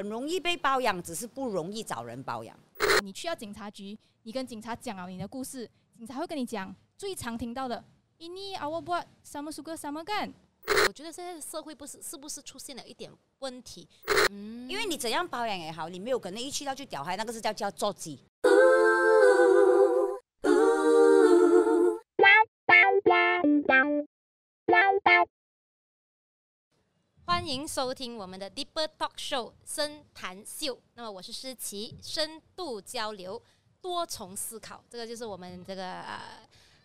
很容易被包养，只是不容易找人包养。你去到警察局，你跟警察讲了你的故事，警察会跟你讲最常听到的。我觉得现在社会不是是不是出现了一点问题？嗯，因为你怎样包养也好，你没有可能一去到就屌嗨，那个是叫叫做鸡。欢迎收听我们的 Deeper Talk Show 深谈秀。那么我是诗琪，深度交流，多重思考，这个就是我们这个呃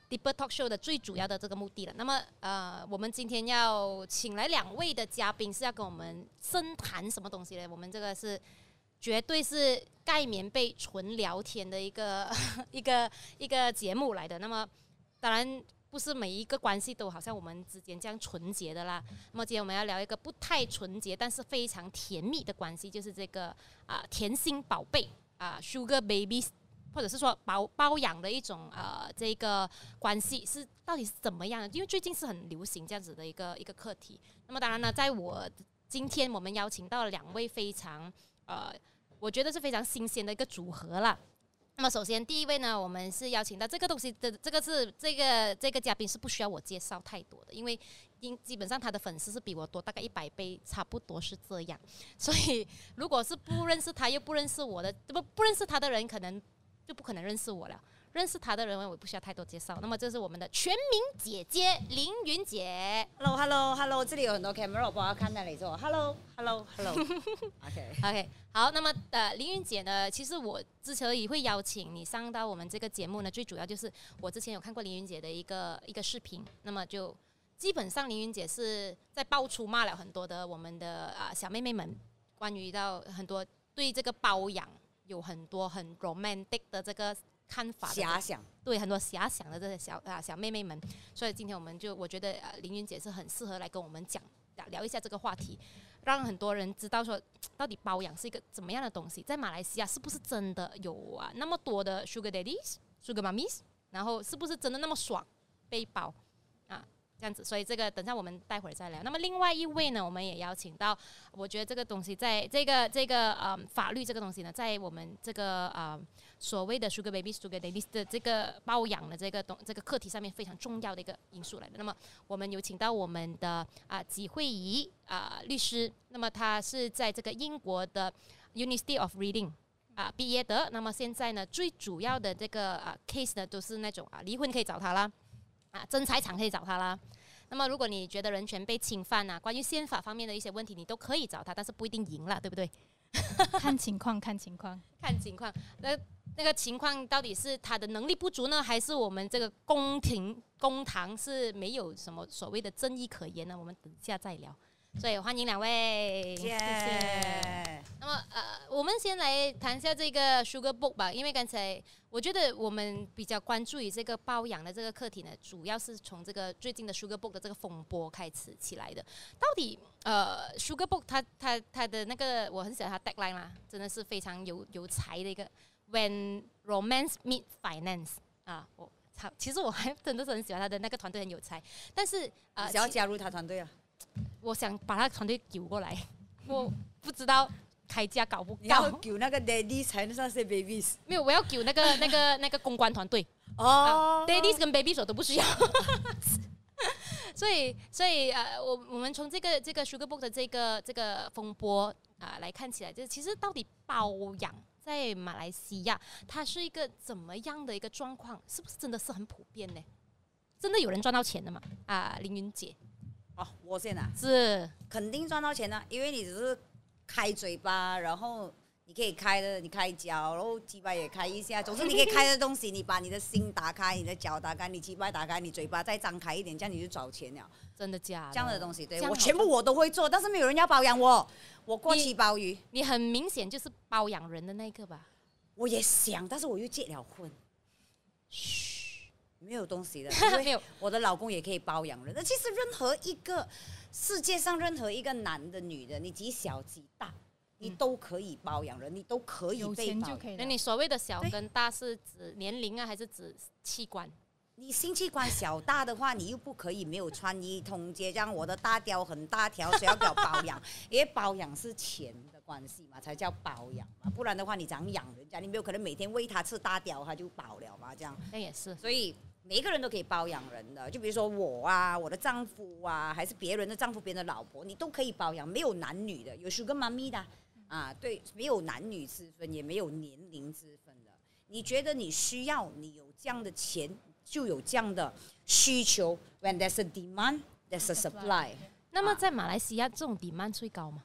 Deeper Talk Show 的最主要的这个目的了。那么呃，我们今天要请来两位的嘉宾，是要跟我们深谈什么东西呢？我们这个是绝对是盖棉被纯聊天的一个 一个一个节目来的。那么当然。不是每一个关系都好像我们之间这样纯洁的啦。那么今天我们要聊一个不太纯洁，但是非常甜蜜的关系，就是这个啊甜心宝贝啊 Sugar Babies，或者是说包包养的一种呃这个关系是到底是怎么样的？因为最近是很流行这样子的一个一个课题。那么当然呢，在我今天我们邀请到了两位非常呃，我觉得是非常新鲜的一个组合了。那么首先第一位呢，我们是邀请到这个东西的这个是这个这个嘉宾是不需要我介绍太多的，因为因基本上他的粉丝是比我多大概一百倍，差不多是这样。所以如果是不认识他又不认识我的，不不认识他的人，可能就不可能认识我了。认识他的人，我不需要太多介绍。那么这是我们的全民姐姐凌云姐。Hello，Hello，Hello，这里有很多 camera，我不要看那里做。Hello，Hello，Hello。OK，OK，好。那么呃，凌云姐呢，其实我之所以会邀请你上到我们这个节目呢，最主要就是我之前有看过凌云姐的一个一个视频。那么就基本上凌云姐是在爆出骂了很多的我们的啊小妹妹们，关于到很多对这个包养有很多很 romantic 的这个。看法遐想，对很多遐想的这些小啊小妹妹们，所以今天我们就我觉得呃凌云姐是很适合来跟我们讲聊一下这个话题，让很多人知道说到底包养是一个怎么样的东西，在马来西亚是不是真的有啊那么多的 sugar daddies、sugar mummies，然后是不是真的那么爽被包啊？这样子，所以这个等下我们待会儿再聊。那么另外一位呢，我们也邀请到，我觉得这个东西在这个这个呃法律这个东西呢，在我们这个呃所谓的 Sugar Baby Sugar Daddy 的这个包养的这个东这个课题上面非常重要的一个因素来的。那么我们有请到我们的啊吉慧仪啊律师，那么他是在这个英国的 University of Reading 啊毕业的。那么现在呢，最主要的这个啊 case 呢，都是那种啊离婚可以找他啦。啊，争财产可以找他啦。那么，如果你觉得人权被侵犯啊，关于宪法方面的一些问题，你都可以找他，但是不一定赢了，对不对？看情况，看情况，看情况。那那个情况到底是他的能力不足呢，还是我们这个宫廷公堂是没有什么所谓的正义可言呢？我们等下再聊。所以欢迎两位，谢谢。那么呃，我们先来谈一下这个 Sugar Book 吧，因为刚才我觉得我们比较关注于这个包养的这个课题呢，主要是从这个最近的 Sugar Book 的这个风波开始起来的。到底呃，Sugar Book 它它它的那个我很喜欢它 Deadline 啦，真的是非常有有才的一个 When Romance Meet Finance 啊，我操，其实我还真的是很喜欢他的那个团队很有才，但是呃，想要加入他团队啊。我想把他团队揪过来，我不知道开价搞不搞。要揪那个 daddies 才能算是 babies。没有，我要揪那个 那个那个公关团队。哦，daddies 跟 babies 我都不需要。所以，所以呃，我我们从这个这个 Sugar Book 的这个这个风波啊来看起来，就是其实到底包养在马来西亚，它是一个怎么样的一个状况？是不是真的是很普遍呢？真的有人赚到钱的吗？啊，凌云姐。哦，我先啊，是肯定赚到钱的，因为你只是开嘴巴，然后你可以开的，你开脚，然后鸡巴也开一下，总之你可以开的东西，你把你的心打开，你的脚打开，你鸡巴打开，你嘴巴再张开一点，这样你就找钱了。真的假的？这样的东西，对我全部我都会做，但是没有人要包养我，我过期包鱼，你很明显就是包养人的那个吧？我也想，但是我又结了婚。嘘。没有东西的，没有。我的老公也可以包养人。那其实任何一个世界上任何一个男的、女的，你几小几大，你都可以包养人，你都可以被包。那你所谓的小跟大是指年龄啊，还是指器官？你性器官小大的话，你又不可以没有穿衣通街，这样我的大雕很大条，谁要给我包养？因为包养是钱的关系嘛，才叫保养嘛。不然的话，你怎样养人家？你没有可能每天喂他吃大屌，他就饱了嘛？这样那也是。所以每一个人都可以包养人的，就比如说我啊，我的丈夫啊，还是别人的丈夫、别人的老婆，你都可以包养，没有男女的，有 Sugar 妈咪的啊，对，没有男女之分，也没有年龄之分的。你觉得你需要，你有这样的钱，就有这样的需求。When there's a demand, there's a supply。那么在马来西亚，这种 demand 最高吗？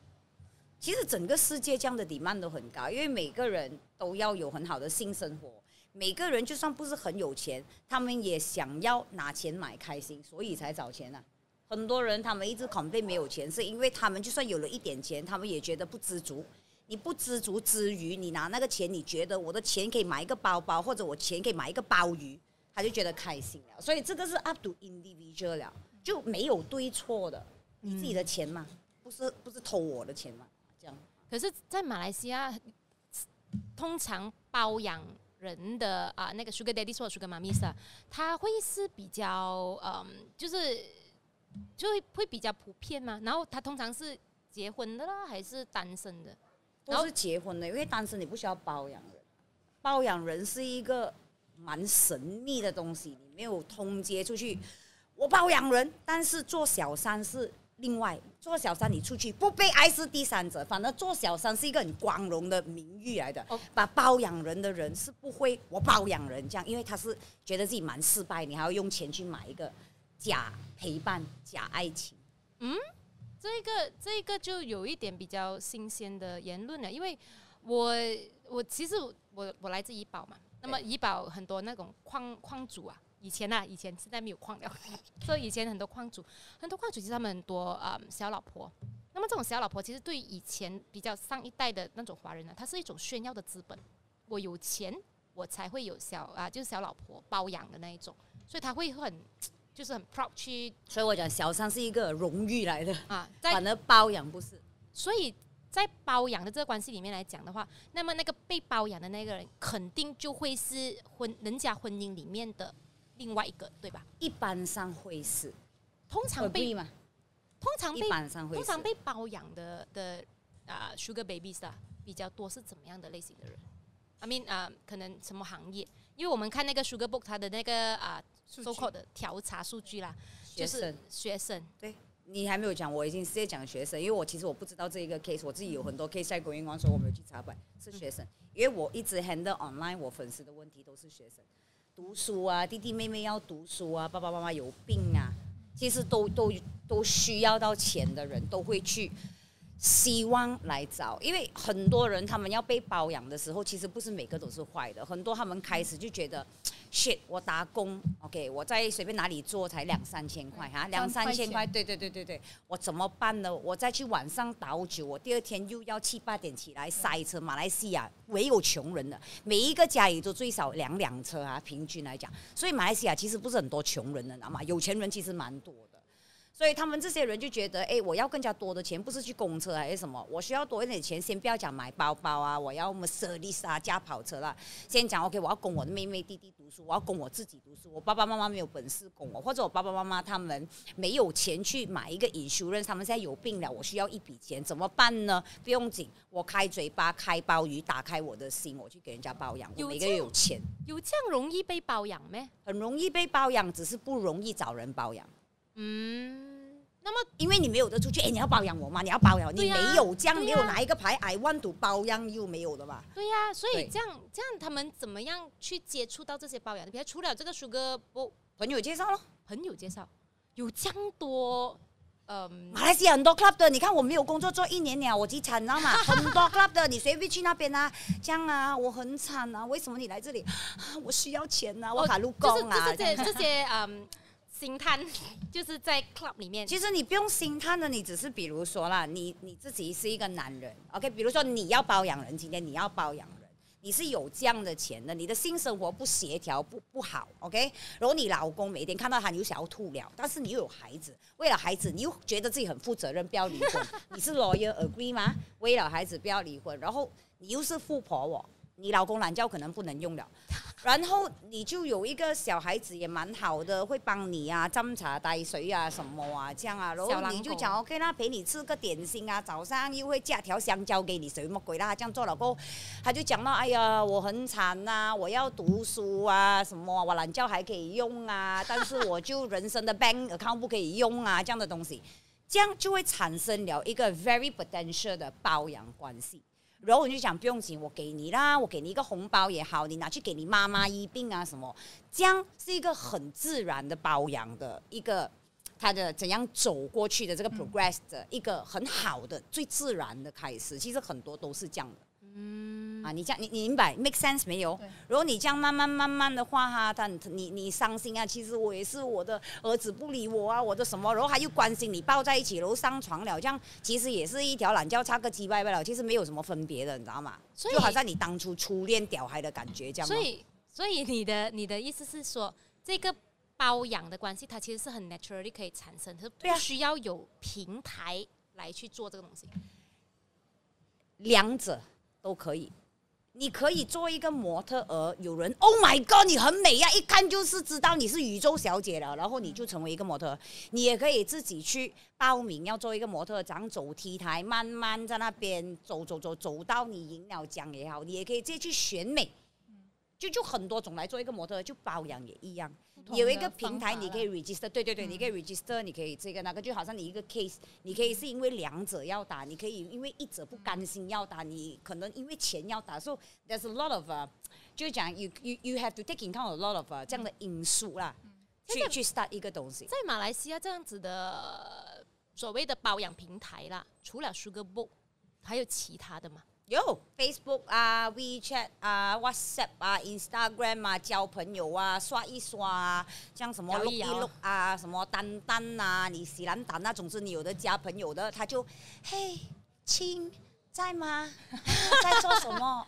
其实整个世界这样的 demand 都很高，因为每个人都要有很好的性生活。每个人就算不是很有钱，他们也想要拿钱买开心，所以才找钱啊。很多人他们一直恐被没有钱，是因为他们就算有了一点钱，他们也觉得不知足。你不知足之余，你拿那个钱，你觉得我的钱可以买一个包包，或者我钱可以买一个鲍鱼，他就觉得开心了。所以这个是 up to individual 了，就没有对错的。你自己的钱嘛，不是不是偷我的钱嘛？可是，在马来西亚，通常包养人的啊，那个 sugar daddy 或 sugar mommy 啊，他会是比较嗯，就是就会会比较普遍嘛。然后他通常是结婚的啦，还是单身的？都是结婚的，因为单身你不需要包养人，包养人是一个蛮神秘的东西，你没有通接出去。我包养人，但是做小三是另外做小三，你出去不被爱是第三者，反正做小三是一个很光荣的名誉来的。把包养人的人是不会我包养人这样，因为他是觉得自己蛮失败，你还要用钱去买一个假陪伴、假爱情。嗯。这个这个就有一点比较新鲜的言论了，因为我我其实我我来自怡保嘛，那么怡保很多那种矿矿主啊，以前啊以前现在没有矿了，所以以前很多矿主很多矿主其实他们很多啊小老婆，那么这种小老婆其实对以前比较上一代的那种华人呢，它是一种炫耀的资本，我有钱我才会有小啊就是小老婆包养的那一种，所以他会很。就是很 proud 去，所以我讲小三是一个荣誉来的啊，反而包养不是。所以在包养的这个关系里面来讲的话，那么那个被包养的那个人肯定就会是婚人家婚姻里面的另外一个，对吧？一般上会是，通常被嘛，通常被通常被包养的的啊，Sugar Babies 啊，比较多是怎么样的类型的人？I mean 啊，可能什么行业？因为我们看那个 Sugar Book 它的那个啊。so called 的调查数据啦，就是学生。对你还没有讲，我已经直接讲学生，因为我其实我不知道这一个 case，我自己有很多 case 在国营光，所以我没有去查本是学生，因为我一直 handle online 我粉丝的问题都是学生，读书啊，弟弟妹妹要读书啊，爸爸妈妈有病啊，其实都都都需要到钱的人都会去。希望来找，因为很多人他们要被包养的时候，其实不是每个都是坏的。很多他们开始就觉得，shit，我打工，OK，我在随便哪里做才两三千块哈，两三千块，对对对对对，我怎么办呢？我再去晚上倒酒，我第二天又要七八点起来塞车。马来西亚唯有穷人的，每一个家里都最少两辆车啊，平均来讲，所以马来西亚其实不是很多穷人的，知道吗？有钱人其实蛮多的。所以他们这些人就觉得，哎，我要更加多的钱，不是去公车还是什么？我需要多一点钱，先不要讲买包包啊，我要么 service 啊，加跑车啦。先讲 OK，我要供我的妹妹弟弟读书，我要供我自己读书。我爸爸妈妈没有本事供我，或者我爸爸妈妈他们没有钱去买一个 insurance，他们现在有病了，我需要一笔钱，怎么办呢？不用紧，我开嘴巴开鲍鱼，打开我的心，我去给人家包养。我每个月有钱，有这样容易被包养咩？很容易被包养，只是不容易找人包养。嗯。那么，因为你没有得出去，哎，你要包养我吗？你要包养，你没有这样，没有拿一个牌，I want to 包养又没有的吧？对呀，所以这样这样，他们怎么样去接触到这些包养的？比如除了这个苏哥不朋友介绍咯，朋友介绍有这样多，嗯，马来西亚很多 club 的，你看我没有工作做一年了，我极惨，你知道吗？很多 club 的，你随便去那边啊，这样啊，我很惨啊，为什么你来这里？我需要钱啊，我卡路工啊，这些这些嗯。心探 就是在 club 里面。其实你不用心探的，你只是比如说啦，你你自己是一个男人，OK？比如说你要包养人，今天你要包养人，你是有这样的钱的，你的性生活不协调不不好，OK？然后你老公每天看到他，你又想要吐了，但是你又有孩子，为了孩子，你又觉得自己很负责任，不要离婚。你是 lawyer agree 吗？为了孩子不要离婚，然后你又是富婆哦。你老公懒觉可能不能用了，然后你就有一个小孩子也蛮好的，会帮你啊斟茶带水啊什么啊这样啊，然后你就讲 OK 啦，陪你吃个点心啊，早上又会架条香蕉给你，什么鬼啦？这样做老公，他就讲到哎呀我很惨呐，我要读书啊什么，我懒觉还可以用啊，但是我就人生的 bank account 不可以用啊这样的东西，这样就会产生了一个 very potential 的包养关系。然后我就想不用紧，我给你啦，我给你一个红包也好，你拿去给你妈妈医病啊什么，这样是一个很自然的包养的一个，他的怎样走过去的这个 progress 的一个很好的最自然的开始，其实很多都是这样的。嗯啊，你这样你你明白 make sense 没有？如果你这样慢慢慢慢的话哈，他你你伤心啊，其实我也是我的儿子不理我啊，我的什么，然后他又关心你，抱在一起，然后上床了，这样其实也是一条懒觉，差个鸡歪歪了，其实没有什么分别的，你知道吗？就好像你当初初恋屌孩的感觉这样。所以所以你的你的意思是说，这个包养的关系，它其实是很 naturally 可以产生，它不需要有平台来去做这个东西，两者。都可以，你可以做一个模特儿，有人 Oh my God，你很美呀，一看就是知道你是宇宙小姐了，然后你就成为一个模特。你也可以自己去报名要做一个模特，这样走 T 台，慢慢在那边走走走，走到你赢了奖也好，你也可以直接去选美。就就很多种来做一个模特，就保养也一样。有一个平台你可以 register，对对对，你可以 register，你可以这个那个，就好像你一个 case，你可以是因为两者要打，你可以因为一者不甘心要打，你可能因为钱要打。So there's a lot of，就是讲 you you you have to take in account a lot of 这样的因素啦，去去 start 一个东西。在马来西亚这样子的所谓的保养平台啦，除了 Sugar Book，还有其他的吗？有 Facebook 啊，WeChat 啊，WhatsApp 啊，Instagram 啊，交朋友啊，刷一刷啊，像什么录一录啊，什么丹丹啊，你喜兰丹那，总之你有的加朋友的，他就嘿亲在吗？在做什么？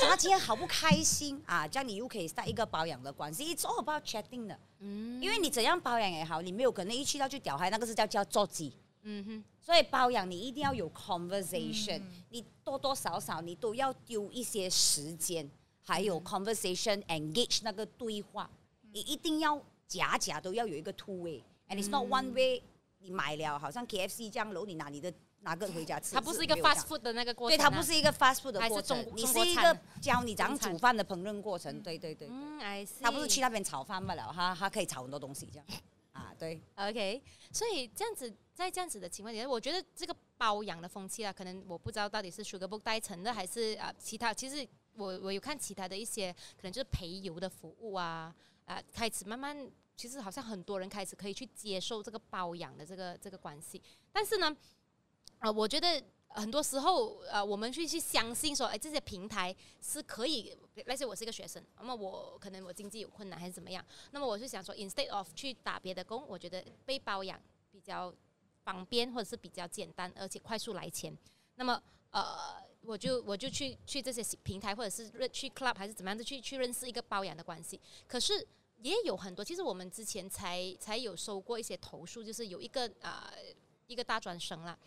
他今天好不开心啊？这样你又可以在一个保养的关系，It's all about chatting 的。嗯，因为你怎样保养也好，你没有可能一去到就屌嗨，那个是叫叫做机。嗯哼，所以包养你一定要有 conversation，你多多少少你都要丢一些时间，还有 conversation engage 那个对话，你一定要假假都要有一个 two way，and it's not one way。你买了好像 K F C 这样，然后你拿你的拿个回家吃，它不是一个 fast food 的那个过程，对，它不是一个 fast food 的过程，你是一个教你怎样煮饭的烹饪过程，对对对，嗯，I see，他不是去那边炒饭不了，他他可以炒很多东西这样。啊，对，OK，所以这样子，在这样子的情况下，我觉得这个包养的风气啊，可能我不知道到底是 Sugarbook 带成的，还是啊其他。其实我我有看其他的一些，可能就是陪游的服务啊，啊，开始慢慢，其实好像很多人开始可以去接受这个包养的这个这个关系。但是呢，啊，我觉得。很多时候，呃，我们去去相信说，哎，这些平台是可以。那些我是一个学生，那么我可能我经济有困难还是怎么样，那么我是想说，instead of 去打别的工，我觉得被包养比较方便，或者是比较简单，而且快速来钱。那么，呃，我就我就去去这些平台，或者是去 club 还是怎么样的去去认识一个包养的关系。可是也有很多，其实我们之前才才有收过一些投诉，就是有一个啊一个大专生啦。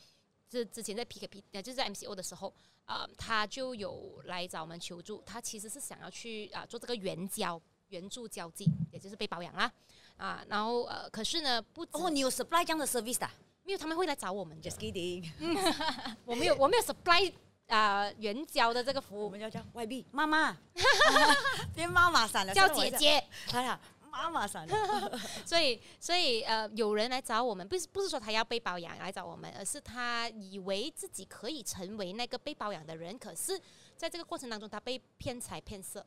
是之前在 PKP，呃，就是在 MCO 的时候，啊，他就有来找我们求助。他其实是想要去啊做这个援交、援助交际，也就是被保养啦，啊，然后呃，可是呢，不哦，你有 supply 这样的 service 的？没有，他们会来找我们。Just kidding，我没有，我没有 supply 啊援交的这个服务。我们要叫外币妈妈，变妈妈闪了，叫姐姐。哎呀。妈妈闪了，所以所以呃，有人来找我们，不是不是说他要被包养来找我们，而是他以为自己可以成为那个被包养的人，可是在这个过程当中，他被骗财骗色，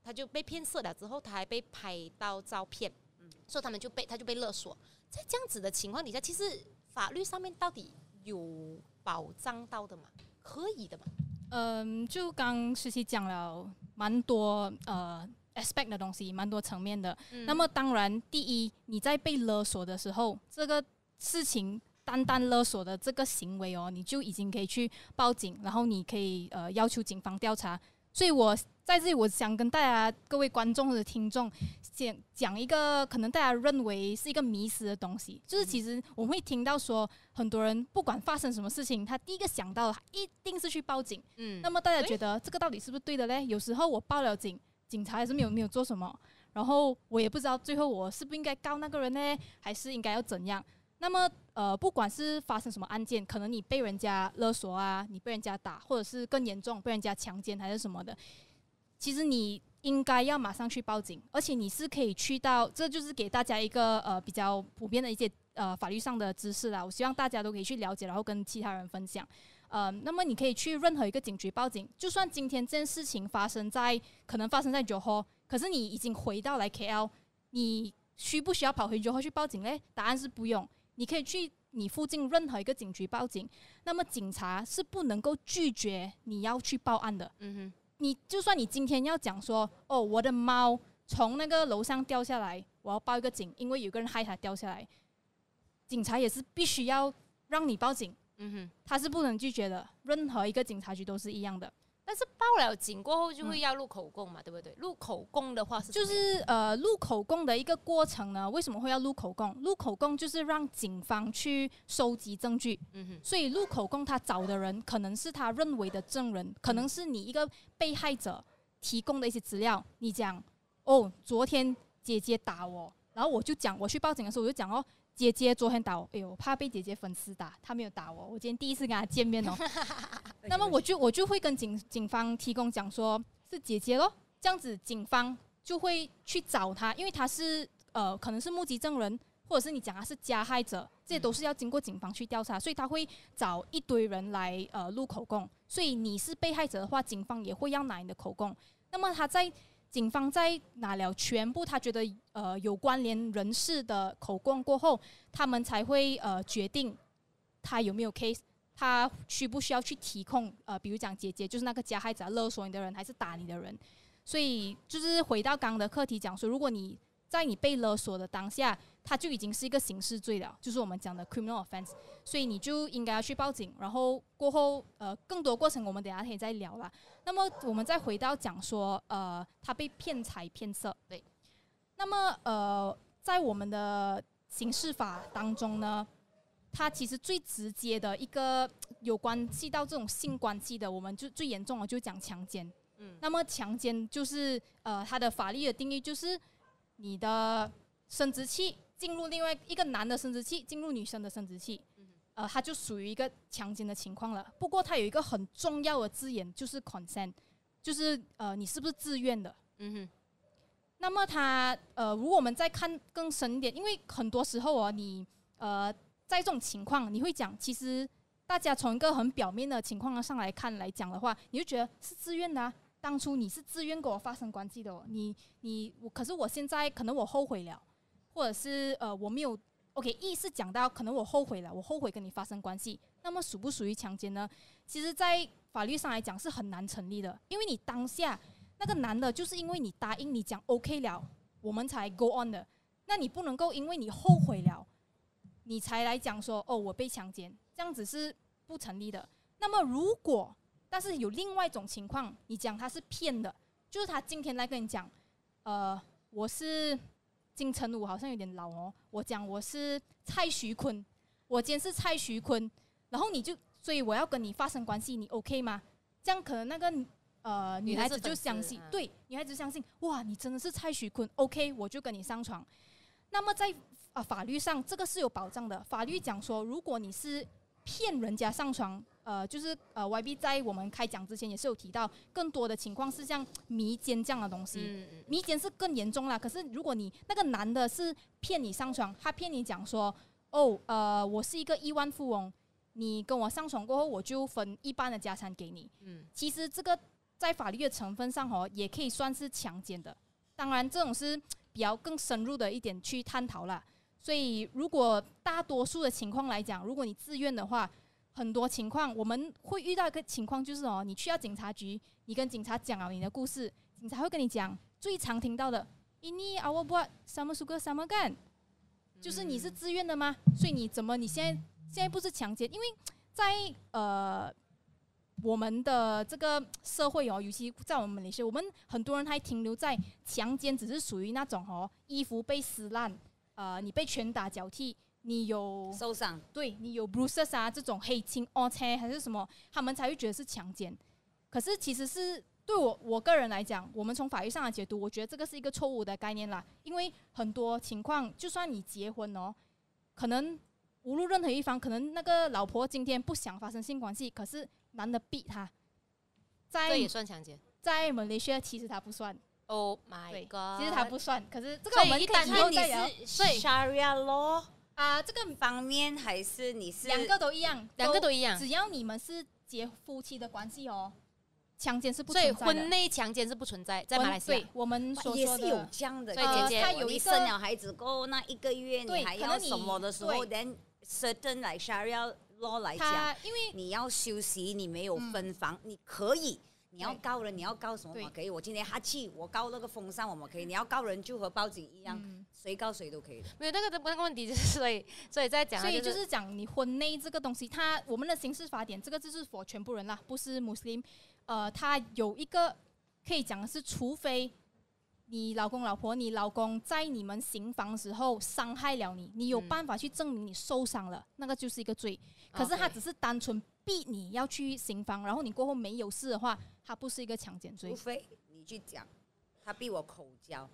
他就被骗色了之后，他还被拍到照片，嗯所以他们就被他就被勒索。在这样子的情况底下，其实法律上面到底有保障到的吗？可以的吗？嗯，就刚实习讲了蛮多呃。aspect 的东西蛮多层面的，那么当然，第一，你在被勒索的时候，这个事情单单勒索的这个行为哦，你就已经可以去报警，然后你可以呃要求警方调查所以我在这里，我想跟大家各位观众或者听众讲讲一个可能大家认为是一个迷失的东西，就是其实我们会听到说，很多人不管发生什么事情，他第一个想到的一定是去报警。嗯，那么大家觉得这个到底是不是对的嘞？有时候我报了警，警察还是没有没有做什么，然后我也不知道最后我是不是应该告那个人呢，还是应该要怎样？那么，呃，不管是发生什么案件，可能你被人家勒索啊，你被人家打，或者是更严重被人家强奸还是什么的，其实你应该要马上去报警，而且你是可以去到，这就是给大家一个呃比较普遍的一些呃法律上的知识啦。我希望大家都可以去了解，然后跟其他人分享。呃，那么你可以去任何一个警局报警，就算今天这件事情发生在可能发生在九号，可是你已经回到来 KL，你需不需要跑回九号去报警嘞？答案是不用。你可以去你附近任何一个警局报警，那么警察是不能够拒绝你要去报案的。嗯哼，你就算你今天要讲说，哦，我的猫从那个楼上掉下来，我要报一个警，因为有个人害它掉下来，警察也是必须要让你报警。嗯哼，他是不能拒绝的，任何一个警察局都是一样的。但是报了警过后就会要录口供嘛，对不对？录口供的话是就是呃录口供的一个过程呢？为什么会要录口供？录口供就是让警方去收集证据。嗯哼。所以录口供他找的人可能是他认为的证人，可能是你一个被害者提供的一些资料。你讲哦，昨天姐姐打我，然后我就讲我去报警的时候我就讲哦。姐姐昨天打我，哎呦，怕被姐姐粉丝打，她没有打我。我今天第一次跟她见面哦，那么我就我就会跟警警方提供讲说，是姐姐咯，这样子警方就会去找她，因为她是呃可能是目击证人，或者是你讲他是加害者，这些都是要经过警方去调查，所以他会找一堆人来呃录口供，所以你是被害者的话，警方也会要拿你的口供。那么他在。警方在拿了全部他觉得呃有关联人士的口供过后，他们才会呃决定他有没有 case，他需不需要去提控呃，比如讲姐姐就是那个加害者勒索你的人还是打你的人，所以就是回到刚刚的课题讲说，如果你在你被勒索的当下。他就已经是一个刑事罪了，就是我们讲的 criminal offense，所以你就应该要去报警，然后过后呃更多过程我们等下可以再聊了。那么我们再回到讲说呃他被骗财骗色，对。那么呃在我们的刑事法当中呢，它其实最直接的一个有关系到这种性关系的，我们就最严重的就讲强奸。嗯。那么强奸就是呃它的法律的定义就是你的生殖器。进入另外一个男的生殖器，进入女生的生殖器，呃，它就属于一个强奸的情况了。不过它有一个很重要的字眼，就是 consent，就是呃，你是不是自愿的？嗯哼。那么它呃，如果我们再看更深一点，因为很多时候哦，你呃，在这种情况，你会讲，其实大家从一个很表面的情况上来看来讲的话，你就觉得是自愿的。当初你是自愿跟我发生关系的，哦，你你我，可是我现在可能我后悔了。或者是呃我没有，OK，意是讲到可能我后悔了，我后悔跟你发生关系，那么属不属于强奸呢？其实，在法律上来讲是很难成立的，因为你当下那个男的，就是因为你答应你讲 OK 了，我们才 go on 的，那你不能够因为你后悔了，你才来讲说哦我被强奸，这样子是不成立的。那么如果但是有另外一种情况，你讲他是骗的，就是他今天来跟你讲，呃我是。金城武好像有点老哦。我讲我是蔡徐坤，我今天是蔡徐坤，然后你就所以我要跟你发生关系，你 OK 吗？这样可能那个呃女孩子就相信，对，女孩子相信，哇，你真的是蔡徐坤，OK，我就跟你上床。那么在啊法律上这个是有保障的，法律讲说，如果你是骗人家上床。呃，就是呃，YB 在我们开讲之前也是有提到，更多的情况是像迷奸这样的东西。迷奸是更严重啦。可是如果你那个男的是骗你上床，他骗你讲说，哦，呃，我是一个亿万富翁，你跟我上床过后，我就分一半的家产给你。嗯，其实这个在法律的成分上哦，也可以算是强奸的。当然，这种是比较更深入的一点去探讨啦。所以，如果大多数的情况来讲，如果你自愿的话，很多情况我们会遇到一个情况，就是哦，你去到警察局，你跟警察讲了你的故事，警察会跟你讲最常听到的，ini awak buat sama suka sama kan，就是你是自愿的吗？所以你怎么你现在现在不是强奸？因为在呃我们的这个社会哦，尤其在我们那些，我们很多人还停留在强奸，只是属于那种哦，衣服被撕烂，呃，你被拳打脚踢，你有受伤，对你有 bruises 啊这种黑青哦切还是什么，他们才会觉得是强奸。可是其实是对我我个人来讲，我们从法律上的解读，我觉得这个是一个错误的概念啦。因为很多情况，就算你结婚哦，可能无论任何一方，可能那个老婆今天不想发生性关系，可是。男的逼她，在这也算强奸，在马来西亚其实他不算。Oh my god！其实他不算，可是这个我们可以再聊。所以 Sharia law 啊，这个方面还是你是两个都一样，两个都一样。只要你们是结夫妻的关系哦，强奸是不存在的。婚内强奸是不存在，在马来西亚，我们也是有这样的。所以姐姐，他有一生了孩子过那一个月，你还要什么的时候，then certain like Sharia。law 来讲，因为你要休息，你没有分房，你可以，你要告人，你要告什么嘛？可以，我今天哈气，我告那个风扇，我们可以。你要告人，就和报警一样，谁告谁都可以。没有那个那个问题，就是所以所以在讲，所以就是讲你婚内这个东西，它我们的刑事法典这个就是 for 全部人啦，不是穆斯林，呃，它有一个可以讲的是，除非。你老公、老婆，你老公在你们行房时候伤害了你，你有办法去证明你受伤了，那个就是一个罪。可是他只是单纯逼你要去行房，然后你过后没有事的话，他不是一个强奸罪。除非你去讲，他逼我口交，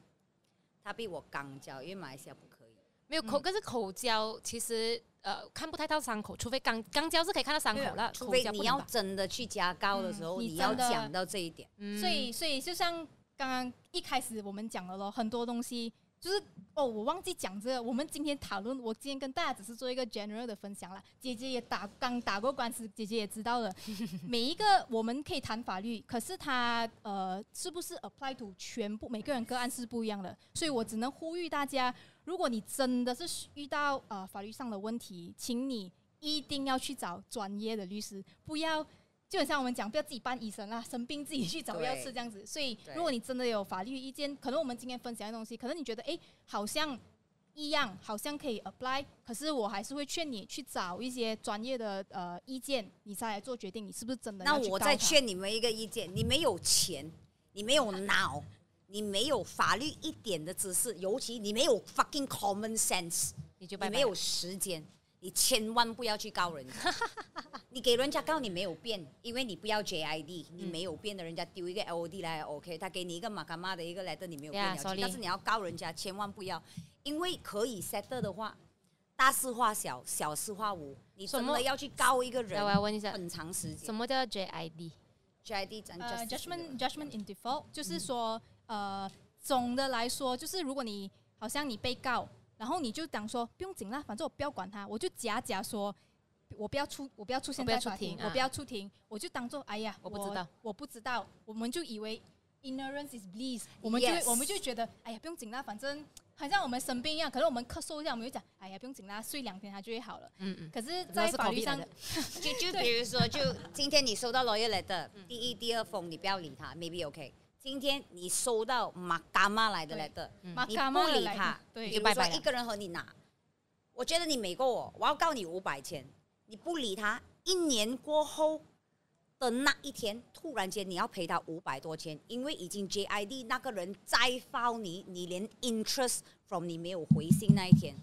他比我肛交，因为马来西亚不可以。没有口，可是口交其实呃看不太到伤口，除非肛肛交是可以看到伤口了。除非你要真的去加高的时候，你要讲到这一点。所以，所以就像。刚刚一开始我们讲了咯，很多东西就是哦，我忘记讲这个。我们今天讨论，我今天跟大家只是做一个 general 的分享了。姐姐也打刚打过官司，姐姐也知道了。每一个我们可以谈法律，可是它呃是不是 apply to 全部每个人个案是不一样的。所以我只能呼吁大家，如果你真的是遇到呃法律上的问题，请你一定要去找专业的律师，不要。就很像我们讲，不要自己扮医生啦，生病自己去找药吃这样子。所以，如果你真的有法律意见，可能我们今天分享的东西，可能你觉得哎，好像一样，好像可以 apply，可是我还是会劝你去找一些专业的呃意见，你再来做决定，你是不是真的？那我再劝你们一个意见：你没有钱，你没有脑，你没有法律一点的知识，尤其你没有 fucking common sense，你就没有时间。你千万不要去告人家，你给人家告你没有变，因为你不要 JID，你没有变的，人家丢一个 LOD 来 OK，他给你一个马卡玛的一个 letter，，你没有变但是你要告人家，千万不要，因为可以 set 的话，大事化小，小事化无，你真的要去告一个人，我要问一下，很长时间。什么叫 JID？JID 呃，judgment judgment in default，就是说，呃，总的来说，就是如果你好像你被告。然后你就讲说不用紧啦，反正我不要管他，我就假假说，我不要出，我不要出现在法庭，我不要出庭，我就当做哎呀，我不知道，我不知道，我们就以为 ignorance is bliss，我们就我们就觉得哎呀不用紧啦，反正好像我们生病一样，可是我们咳嗽一下，我们就讲哎呀不用紧啦，睡两天它就会好了。嗯嗯。可是，在法律上，就就比如说，就今天你收到 lawyer 来的第一、第二封，你不要理他，maybe OK。今天你收到马嘎妈来的来的，你不理他，比如说一个人和你拿，我觉得你没够我，我要告你五百千，你不理他，一年过后的那一天，突然间你要赔他五百多千，因为已经 JID 那个人再发你，你连 interest from 你没有回信那一天，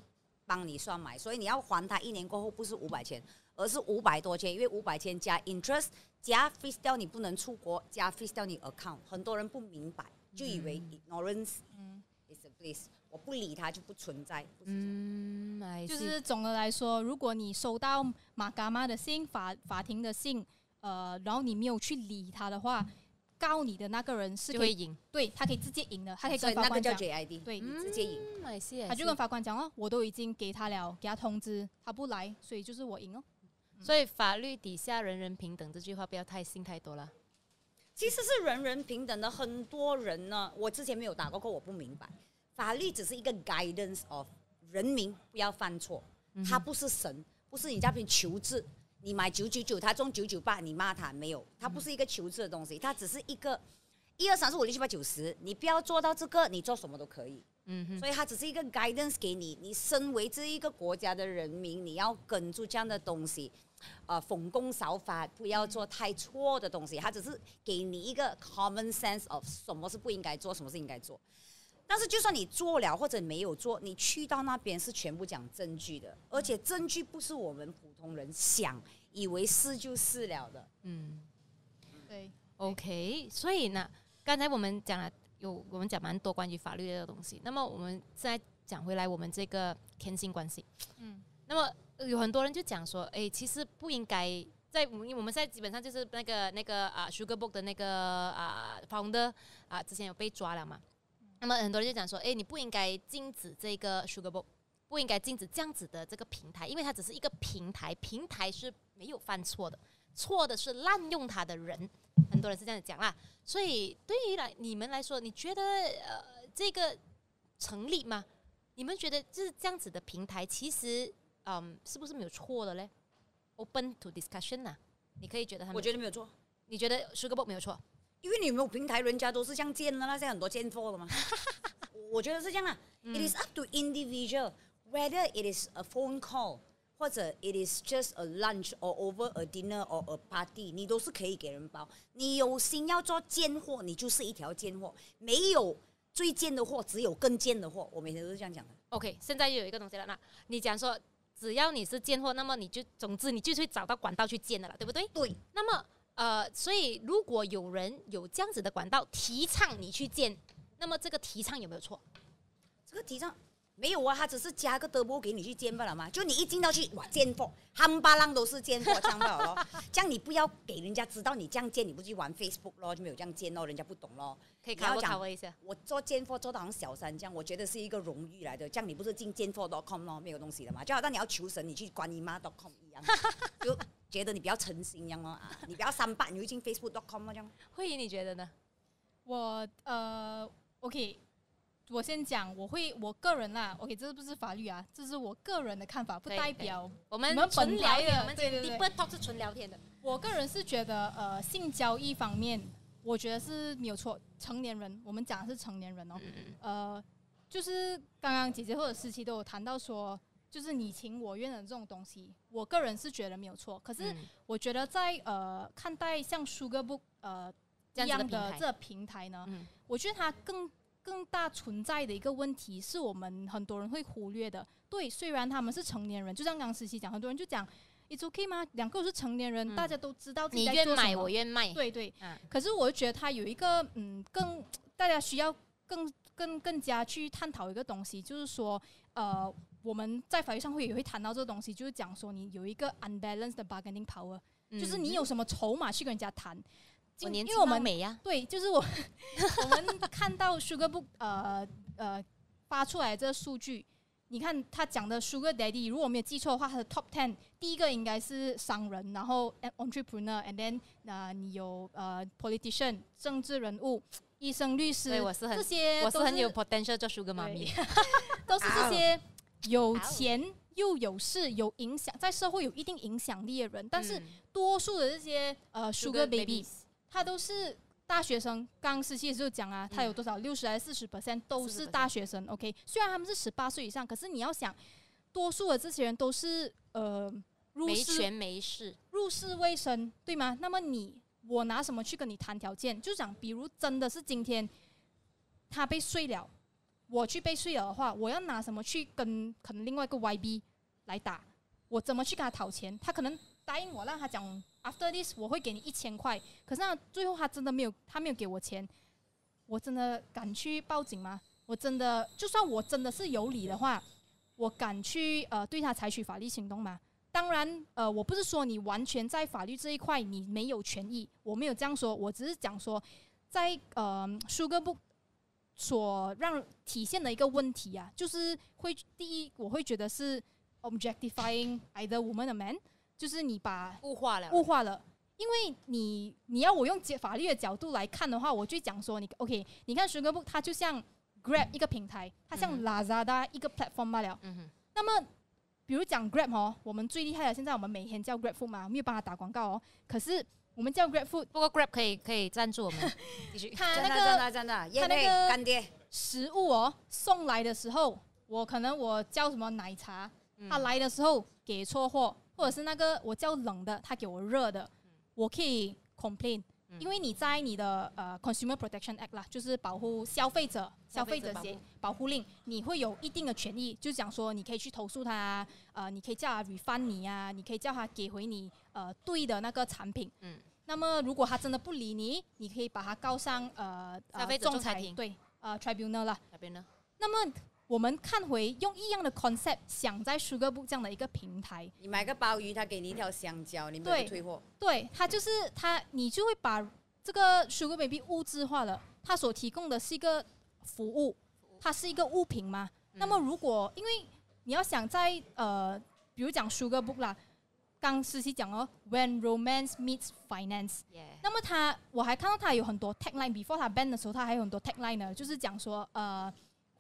帮你算买，所以你要还他一年过后不是五百千，而是五百多千，因为五百千加 interest。加掉你不能出国，加掉你 account，很多人不明白，就以为 ignorance is a bliss，我不理他就不存在。嗯，就是总的来说，如果你收到马嘎妈的信，法法庭的信，呃，然后你没有去理他的话，告你的那个人是可以赢，对他可以直接赢的，他可以跟法官讲，对，直接赢，他就跟法官讲哦，我都已经给他了，给他通知，他不来，所以就是我赢哦。所以法律底下人人平等这句话不要太信太多了。其实是人人平等的，很多人呢，我之前没有打过，我不明白。法律只是一个 guidance of 人民不要犯错，他不是神，不是你那边求字，你买九九九，他中九九八，你骂他没有，他不是一个求字的东西，他只是一个一二三四五六七八九十，你不要做到这个，你做什么都可以。嗯哼，所以它只是一个 guidance 给你，你身为这一个国家的人民，你要跟住这样的东西。呃奉公守法，不要做太错的东西。他只是给你一个 common sense of 什么是不应该做，什么是应该做。但是就算你做了或者没有做，你去到那边是全部讲证据的，而且证据不是我们普通人想以为是就是了的。嗯，对，OK。所以呢，刚才我们讲了有我们讲蛮多关于法律的东西，那么我们再讲回来我们这个天性关系。嗯，那么。有很多人就讲说，哎，其实不应该在，因为我们现在基本上就是那个那个啊，Sugar Book 的那个啊，founder 啊，之前有被抓了嘛。那么很多人就讲说，哎，你不应该禁止这个 Sugar Book，不应该禁止这样子的这个平台，因为它只是一个平台，平台是没有犯错的，错的是滥用它的人。很多人是这样子讲啦。所以对于来你们来说，你觉得呃这个成立吗？你们觉得就是这样子的平台，其实？嗯，是不是没有错的嘞？Open to discussion 呐，你可以觉得他，我觉得没有错。你觉得 Sugarbook 没有错？因为你们平台人家都是这样建的，那些很多贱货的嘛。我觉得是这样啊。It is up to individual whether it is a phone call 或者 it is just a lunch or over a dinner or a party，你都是可以给人包。你有心要做贱货，你就是一条贱货。没有最贱的货，只有更贱的货。我每天都是这样讲的。OK，现在又有一个东西了，那你讲说。只要你是贱货，那么你就总之你就会找到管道去贱的了，对不对？对。那么呃，所以如果有人有这样子的管道提倡你去贱，那么这个提倡有没有错？这个提倡。没有啊，他只是加个德波给你去煎罢了嘛。就你一进到去，哇，奸货，夯巴浪都是奸货，这样不好咯。这样你不要给人家知道你这样奸，你不去玩 Facebook 咯，就没有这样奸咯，人家不懂咯。可以考我考我一下，我做奸货做到像小三这样，我觉得是一个荣誉来的。这样你不是进奸货 .com 咯，没有东西的嘛，就好像你要求神，你去观音妈 .com 一样，就觉得你比较诚心一样哦啊，你不要三八，你就进 Facebook .com 这样。慧怡你觉得呢？我呃，OK。我先讲，我会我个人啦，OK，这是不是法律啊？这是我个人的看法，不代表我们纯聊的。我们对对对，Deep Talk 是纯聊天的。我个人是觉得，呃，性交易方面，我觉得是没有错。成年人，我们讲的是成年人哦。呃，就是刚刚姐姐或者思琪都有谈到说，就是你情我愿的这种东西，我个人是觉得没有错。可是我觉得在呃看待像 Sugar Book 呃这样的这平台呢，我觉得它更。更大存在的一个问题是我们很多人会忽略的。对，虽然他们是成年人，就像刚实习讲，很多人就讲，It's okay 吗？两个都是成年人，大家都知道自己在做什么。你愿买，我愿卖。对对。可是我觉得他有一个嗯，更大家需要更更更加去探讨一个东西，就是说，呃，我们在法律上会也会谈到这个东西，就是讲说你有一个 unbalanced bargaining power，就是你有什么筹码去跟人家谈。因为我们美呀，对，就是我 我们看到 Sugar Book 呃呃发出来这个数据，你看他讲的 Sugar Daddy，如果我没有记错的话，他的 Top Ten 第一个应该是商人，然后 Entrepreneur，and then 呃你有呃 Politician 政治人物、医生、律师，这些我是很有 potential 做 Sugar 妈咪，都是这些有钱又有势、有影响，在社会有一定影响力的人，但是多数的这些呃 Sugar Baby。他都是大学生，刚实习的时候讲啊，他有多少六十还是四十 percent 都是大学生。OK，虽然他们是十八岁以上，可是你要想，多数的这些人都是呃没权没势，入世未深，对吗？那么你我拿什么去跟你谈条件？就讲，比如真的是今天他被睡了，我去被睡了的话，我要拿什么去跟可能另外一个 YB 来打？我怎么去跟他讨钱？他可能答应我，让他讲。After this，我会给你一千块。可是那最后他真的没有，他没有给我钱。我真的敢去报警吗？我真的，就算我真的是有理的话，我敢去呃对他采取法律行动吗？当然，呃，我不是说你完全在法律这一块你没有权益，我没有这样说。我只是讲说，在呃苏格布所让体现的一个问题啊，就是会第一，我会觉得是 objectifying either woman or man。就是你把物化了，物化了，因为你你要我用法律的角度来看的话，我就讲说你 OK，你看 Sugarbook 它就像 Grab 一个平台，它像 Lazada 一个 platform 罢了。嗯哼。那么，比如讲 Grab 哦，我们最厉害的，现在我们每天叫 Grab Food 嘛，没有帮他打广告哦。可是我们叫 Grab Food，不过 Grab 可以可以赞助我们。继续。他那个真的真的，他那个干爹食物哦送来的时候，我可能我叫什么奶茶，他来的时候给错货。或或者是那个我叫冷的，他给我热的，我可以 complain，因为你在你的呃 Consumer Protection Act 啦，就是保护消费者消费者协保护令，你会有一定的权益，就讲说你可以去投诉他，呃，你可以叫他 refund 你啊，你可以叫他给回你呃对的那个产品。嗯。那么如果他真的不理你，你可以把他告上呃消费者仲裁庭，对，呃 tribunal 啦。那么。我们看回用一样的 concept，想在 Sugar Book 这样的一个平台，你买个鲍鱼，他给你一条香蕉，你没有退货。对，他就是他，你就会把这个 Sugar Baby 物质化了。他所提供的是一个服务，它是一个物品嘛？那么如果因为你要想在呃，比如讲 Sugar Book 啦，刚实习讲哦，When Romance Meets Finance，那么他我还看到他有很多 tagline，before 他 ban 的时候，他还有很多 tagline 呢，就是讲说呃。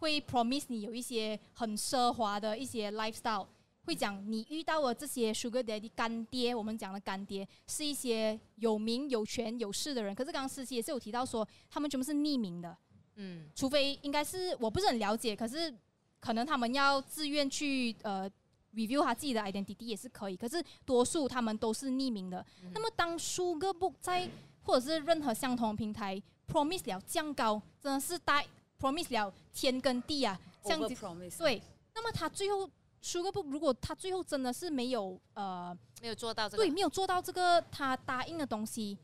会 promise 你有一些很奢华的一些 lifestyle，会讲你遇到了这些 sugar daddy 干爹，我们讲的干爹是一些有名有权有势的人。可是刚刚思琪也是有提到说，他们全部是匿名的，嗯，除非应该是我不是很了解，可是可能他们要自愿去呃 review 他自己的 identity 也是可以。可是多数他们都是匿名的。那么当 sugar book 在或者是任何相同平台 promise 了降高，真的是大。Promise 了天跟地啊，这样子对。那么他最后 Sugar Book 如果他最后真的是没有呃没有做到这个对没有做到这个他答应的东西，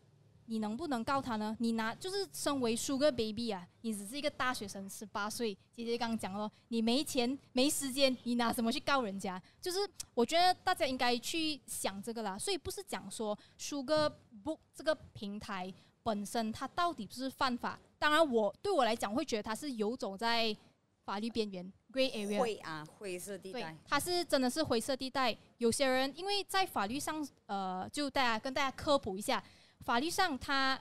你能不能告他呢？你拿就是身为 Sugar Baby 啊，你只是一个大学生，十八岁。姐姐刚刚讲了，你没钱没时间，你拿什么去告人家？就是我觉得大家应该去想这个啦。所以不是讲说 Sugar Book 这个平台本身它到底不是犯法。当然，我对我来讲会觉得它是游走在法律边缘 （gray area）。灰啊，灰色地带。它是真的是灰色地带。有些人因为在法律上，呃，就大家跟大家科普一下，法律上它，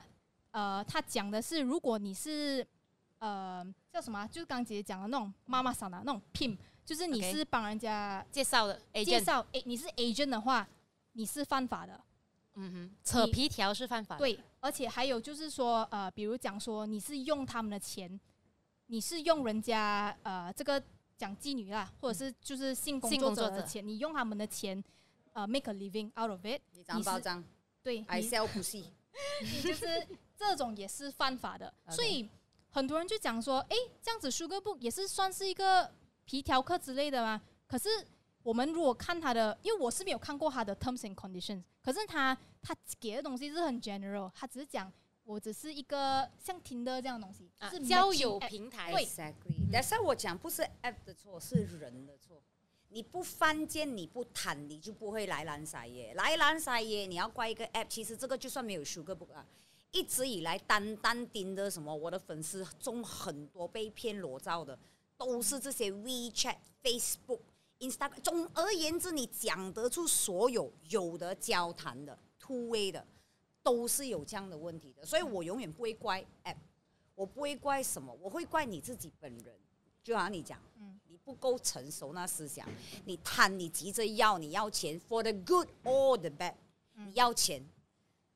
呃，它讲的是，如果你是，呃，叫什么？就是刚姐姐讲的那种妈妈桑的那种 pim，就是你是帮人家介绍的，介绍，诶，你是 agent 的话，你是犯法的。嗯哼，扯皮条是犯法。对，而且还有就是说，呃，比如讲说你是用他们的钱，你是用人家呃这个讲妓女啦，或者是就是性工作者的钱，你用他们的钱，呃，make a living out of it，你张包装，对，I sell pussy，你就是这种也是犯法的。所以很多人就讲说，哎，这样子 Sugar Book 也是算是一个皮条客之类的吗？可是。我们如果看他的，因为我是没有看过他的 terms and conditions，可是他他给的东西是很 general，他只是讲我只是一个像听的这样的东西，是交友平台。Exactly，但是我讲不是 app 的错，是人的错。你不翻件，你不谈，你就不会来蓝撒耶。来蓝撒耶，你要怪一个 app。其实这个就算没有 Sugar Book 啊，一直以来单单盯的什么，我的粉丝中很多被骗裸照的，都是这些 WeChat、Facebook。Instagram，总而言之，你讲得出所有有的交谈的 two way 的，都是有这样的问题的。所以我永远不会怪 app，我不会怪什么，我会怪你自己本人。就好像你讲，嗯，你不够成熟那思想，你贪，你急着要，你要钱，for the good or the bad，你要钱，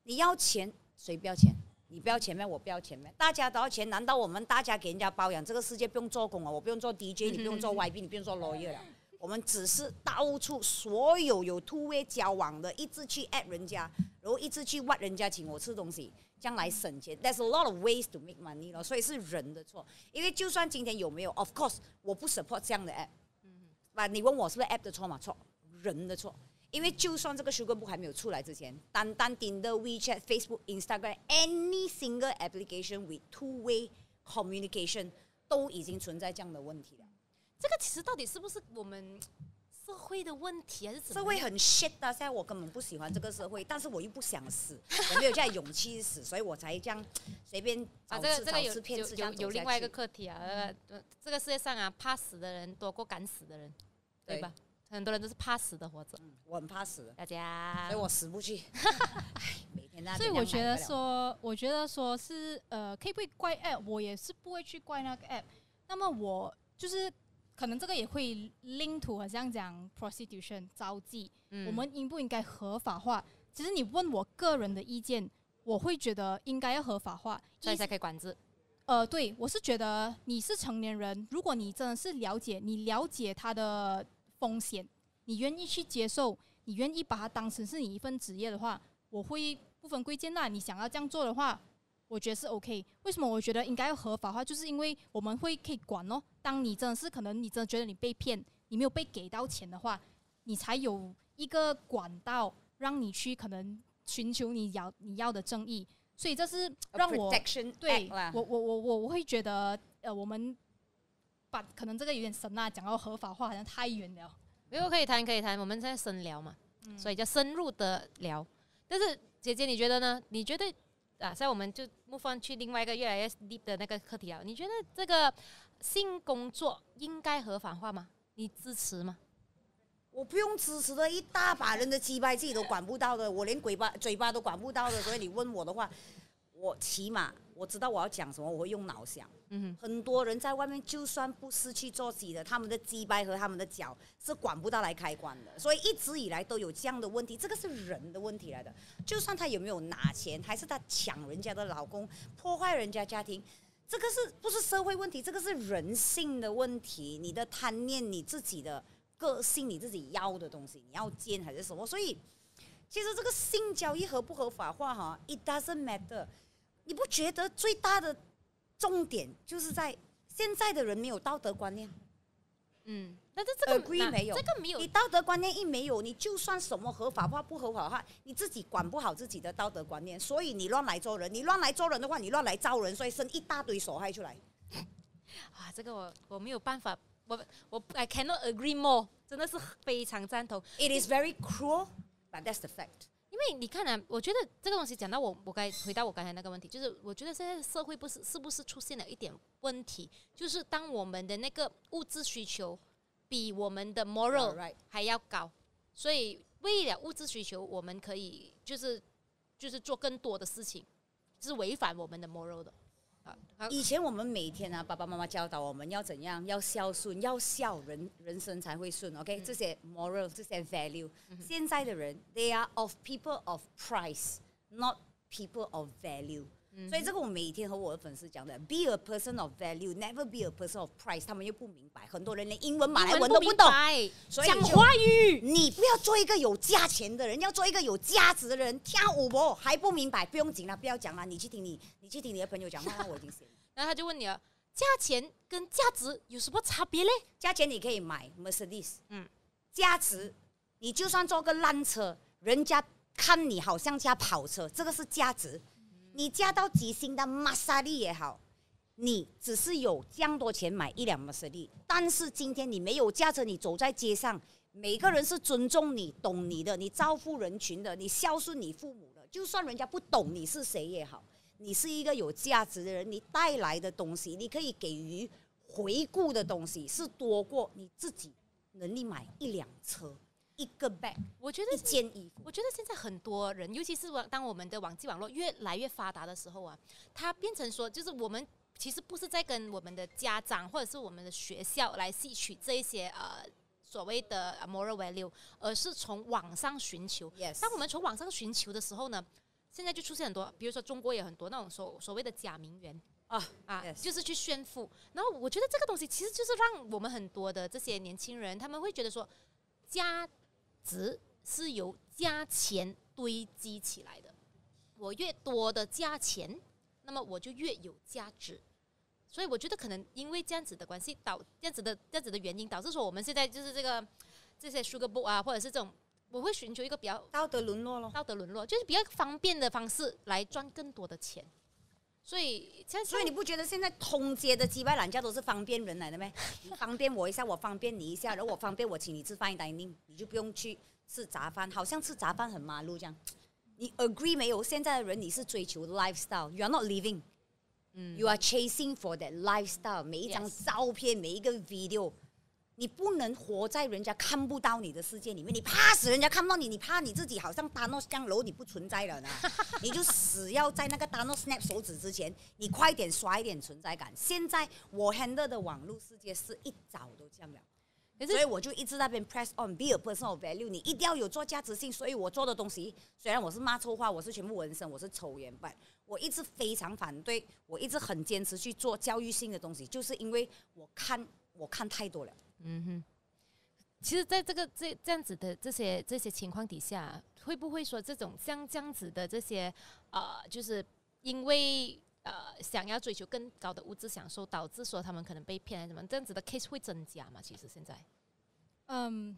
你要钱，谁不要钱？你不要钱咩？我不要钱咩？大家都要钱，难道我们大家给人家包养？这个世界不用做工啊？我不用做 DJ，你不用做 YB，你不用做 lawyer 了。我们只是到处所有有 two way 交往的，一直去 at 人家，然后一直去挖人家请我吃东西，将来省钱。There's a lot of ways to make money 了，所以是人的错。因为就算今天有没有，of course 我不 support 这样的 app。嗯，那你问我是不是 app 的错嘛？错，人的错。因为就算这个 Sugar Book 还没有出来之前，单单盯的 WeChat、Facebook、Instagram any single application with two way communication 都已经存在这样的问题了。这个其实到底是不是我们社会的问题，还是怎么社会很 shit 的？现在我根本不喜欢这个社会，但是我又不想死，我没有这样勇气死，所以我才这样随便啊。这个这个有有有另外一个课题啊，呃，这个世界上啊，怕死的人多过敢死的人，对吧？很多人都是怕死的活着，我很怕死，大家，所以我死不去。每天所以我觉得说，我觉得说是呃，可以不会怪 app，我也是不会去怪那个 app。那么我就是。可能这个也会 link to 好像讲 prostitution 招妓，我们应不应该合法化？其实你问我个人的意见，我会觉得应该要合法化，所以才可以管制。呃，对我是觉得你是成年人，如果你真的是了解，你了解他的风险，你愿意去接受，你愿意把它当成是你一份职业的话，我会不分贵贱那你想要这样做的话，我觉得是 OK。为什么我觉得应该要合法化？就是因为我们会可以管哦。当你真的是可能你真的觉得你被骗，你没有被给到钱的话，你才有一个管道让你去可能寻求你要你要的正义。所以这是让我对我我我我我会觉得呃我们。把可能这个有点深啊，讲到合法化好像太远了。没有可以谈可以谈，我们在深聊嘛，所以叫深入的聊。但是姐姐你觉得呢？你觉得啊，所以我们就不妨去另外一个越来越 deep 的那个课题啊？你觉得这个性工作应该合法化吗？你支持吗？我不用支持的，一大把人的鸡巴自己都管不到的，我连鬼巴嘴巴都管不到的，所以你问我的话，我起码。我知道我要讲什么，我会用脑想。嗯很多人在外面，就算不失去做鸡的，他们的鸡掰和他们的脚是管不到来开关的，所以一直以来都有这样的问题。这个是人的问题来的。就算他有没有拿钱，还是他抢人家的老公，破坏人家家庭，这个是不是社会问题？这个是人性的问题。你的贪念，你自己的个性，你自己要的东西，你要见还是什么？所以，其实这个性交易合不合法化哈，it doesn't matter。你不觉得最大的重点就是在现在的人没有道德观念？嗯，但是这个没有，这个没有。你道德观念一没有，你就算什么合法化不合法化，你自己管不好自己的道德观念，所以你乱来做人。你乱来做人的话，你乱来招人，所以生一大堆手害出来。啊，这个我我没有办法，我我 I cannot agree more，真的是非常赞同。It is very cruel, but that's the fact. 因为你看啊，我觉得这个东西讲到我，我该回答我刚才那个问题，就是我觉得现在社会不是是不是出现了一点问题，就是当我们的那个物质需求比我们的 moral 还要高，所以为了物质需求，我们可以就是就是做更多的事情，是违反我们的 moral 的。以前我们每天啊，爸爸妈妈教导我们要怎样，要孝顺，要孝，人人生才会顺。OK，这些 moral，这些 value，现在的人，they are of people of price，not people of value。所以这个我每天和我的粉丝讲的，be a person of value，never be a person of price。他们又不明白，很多人连英文、马来文都不懂，所以讲华语。你不要做一个有价钱的人，要做一个有价值的人。跳舞不还不明白？不用紧了，不要讲了。你去听你，你去听你的朋友讲话，我已经写了。然后他就问你了，价钱跟价值有什么差别嘞？价钱你可以买 Mercedes，嗯，价值你就算坐个烂车，人家看你好像驾跑车，这个是价值。你驾到几星的玛莎拉也好，你只是有这样多钱买一辆玛莎拉，但是今天你没有驾车，你走在街上，每个人是尊重你、懂你的，你造福人群的，你孝顺你父母的，就算人家不懂你是谁也好，你是一个有价值的人，你带来的东西，你可以给予回顾的东西，是多过你自己能力买一辆车。一个 bag，我觉得一件衣服。我觉得现在很多人，尤其是当我们的网际网络越来越发达的时候啊，它变成说，就是我们其实不是在跟我们的家长或者是我们的学校来吸取这一些呃所谓的 moral value，而是从网上寻求。当我们从网上寻求的时候呢，现在就出现很多，比如说中国也很多那种所所谓的假名媛啊啊，就是去炫富。然后我觉得这个东西其实就是让我们很多的这些年轻人，他们会觉得说家。值是由加钱堆积起来的，我越多的加钱，那么我就越有价值。所以我觉得可能因为这样子的关系导这样子的这样子的原因，导致说我们现在就是这个这些 sugar book 啊，或者是这种，我会寻求一个比较道德沦落咯，道德沦落就是比较方便的方式来赚更多的钱。所以，所以你不觉得现在通街的几百懒觉都是方便人来的咩？方便我一下，我方便你一下，然后我方便我请你吃饭一单，你你就不用去吃杂饭，好像吃杂饭很马路这样。你 agree 没有？现在的人你是追求 lifestyle，you are not living，嗯，you are chasing for that lifestyle。每一张照片，每一个 video。你不能活在人家看不到你的世界里面，你怕死人家看不到你，你怕你自己好像达诺降楼，你不存在了呢，你就死要在那个达诺 snap 手指之前，你快点刷一点存在感。现在我 handle 的网络世界是一早都这样了，所以我就一直那边 press on，be a person of value，你一定要有做价值性。所以我做的东西，虽然我是骂臭话，我是全部纹身，我是抽烟，but 我一直非常反对，我一直很坚持去做教育性的东西，就是因为我看我看太多了。嗯哼，其实，在这个这这样子的这些这些情况底下，会不会说这种像这样子的这些呃，就是因为呃想要追求更高的物质享受，导致说他们可能被骗还是什么这样子的 case 会增加吗？其实现在，嗯，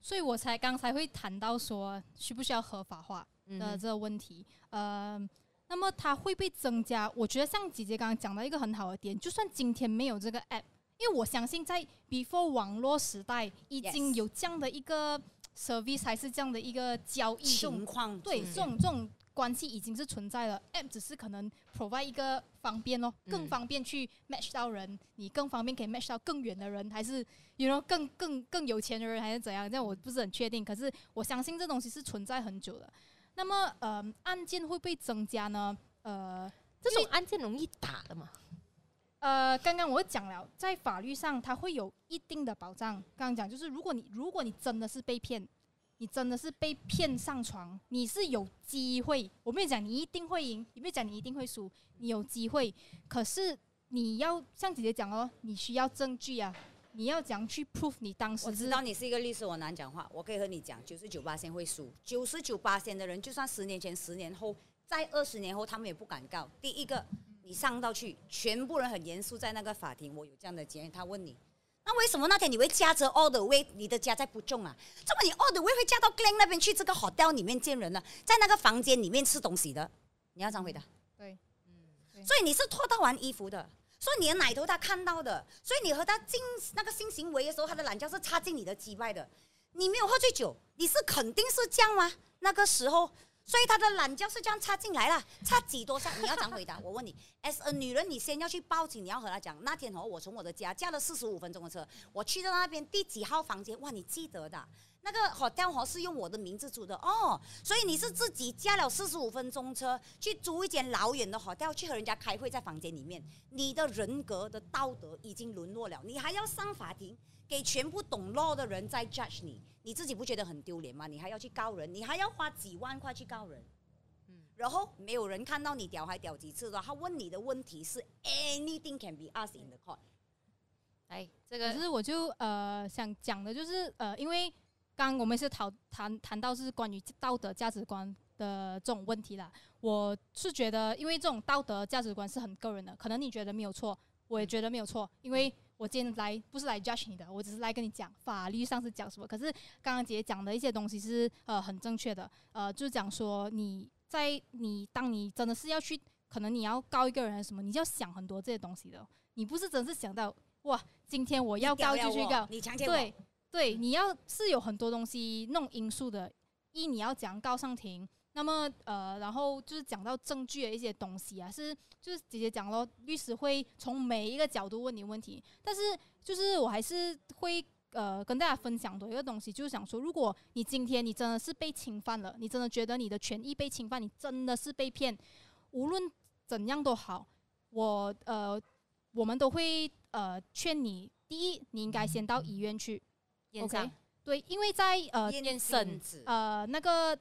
所以我才刚才会谈到说需不需要合法化的这个问题，呃。那么它会不会增加？我觉得像姐姐刚刚讲到一个很好的点，就算今天没有这个 app，因为我相信在 before 网络时代已经有这样的一个 service，还是这样的一个交易情况，对这种这种关系已经是存在了。app 只是可能 provide 一个方便咯，更方便去 match 到人，你更方便可以 match 到更远的人，还是 you know 更更更有钱的人，还是怎样？这样我不是很确定。可是我相信这东西是存在很久的。那么，呃，案件会不会增加呢？呃，这种案件容易打的嘛？呃，刚刚我讲了，在法律上它会有一定的保障。刚刚讲就是，如果你如果你真的是被骗，你真的是被骗上床，你是有机会。我没有讲你一定会赢，也没有讲你一定会输，你有机会。可是你要像姐姐讲哦，你需要证据啊。你要讲去 prove 你当时，我知道你是一个律师，我难讲话。我可以和你讲，九十九八先会输，九十九八先的人，就算十年前、十年后、再二十年后，他们也不敢告。第一个，你上到去，全部人很严肃，在那个法庭，我有这样的经验。他问你，那为什么那天你会驾着 all the way？你的家在不重啊？怎么你 all the way 会驾到 Glen 那边去？这个 hotel 里面见人呢？在那个房间里面吃东西的？你要这样回答。对，嗯，所以你是脱到完衣服的。所以你的奶头他看到的，所以你和他进那个性行为的时候，他的懒觉是插进你的鸡外的。你没有喝醉酒，你是肯定是这样吗？那个时候，所以他的懒觉是这样插进来了，插几多下？你要怎回答？我问你，as a 女人，你先要去报警，你要和他讲，那天哦，我从我的家驾了四十五分钟的车，我去到那边第几号房间？哇，你记得的。那个好调好是用我的名字租的哦，所以你是自己驾了四十五分钟车去租一间老远的好调去和人家开会，在房间里面，你的人格的道德已经沦落了，你还要上法庭给全部懂 law 的人在 judge 你，你自己不觉得很丢脸吗？你还要去告人，你还要花几万块去告人，嗯，然后没有人看到你屌还屌几次的，他问你的问题是 anything can be asked in the court，哎，这个可是我就呃想讲的就是呃因为。刚我们是讨谈谈到是关于道德价值观的这种问题啦。我是觉得，因为这种道德价值观是很个人的，可能你觉得没有错，我也觉得没有错。因为我今天来不是来 judge 你的，我只是来跟你讲法律上是讲什么。可是刚刚姐姐讲的一些东西是呃很正确的，呃就是讲说你在你当你真的是要去，可能你要告一个人什么，你就要想很多这些东西的。你不是真是想到哇，今天我要告就去告，你强奸对。对，你要是有很多东西弄因素的，一你要讲告上庭，那么呃，然后就是讲到证据的一些东西啊，是就是姐姐讲咯，律师会从每一个角度问你问题，但是就是我还是会呃跟大家分享的一个东西，就是想说，如果你今天你真的是被侵犯了，你真的觉得你的权益被侵犯，你真的是被骗，无论怎样都好，我呃我们都会呃劝你，第一你应该先到医院去。OK，对，因为在呃省呃那个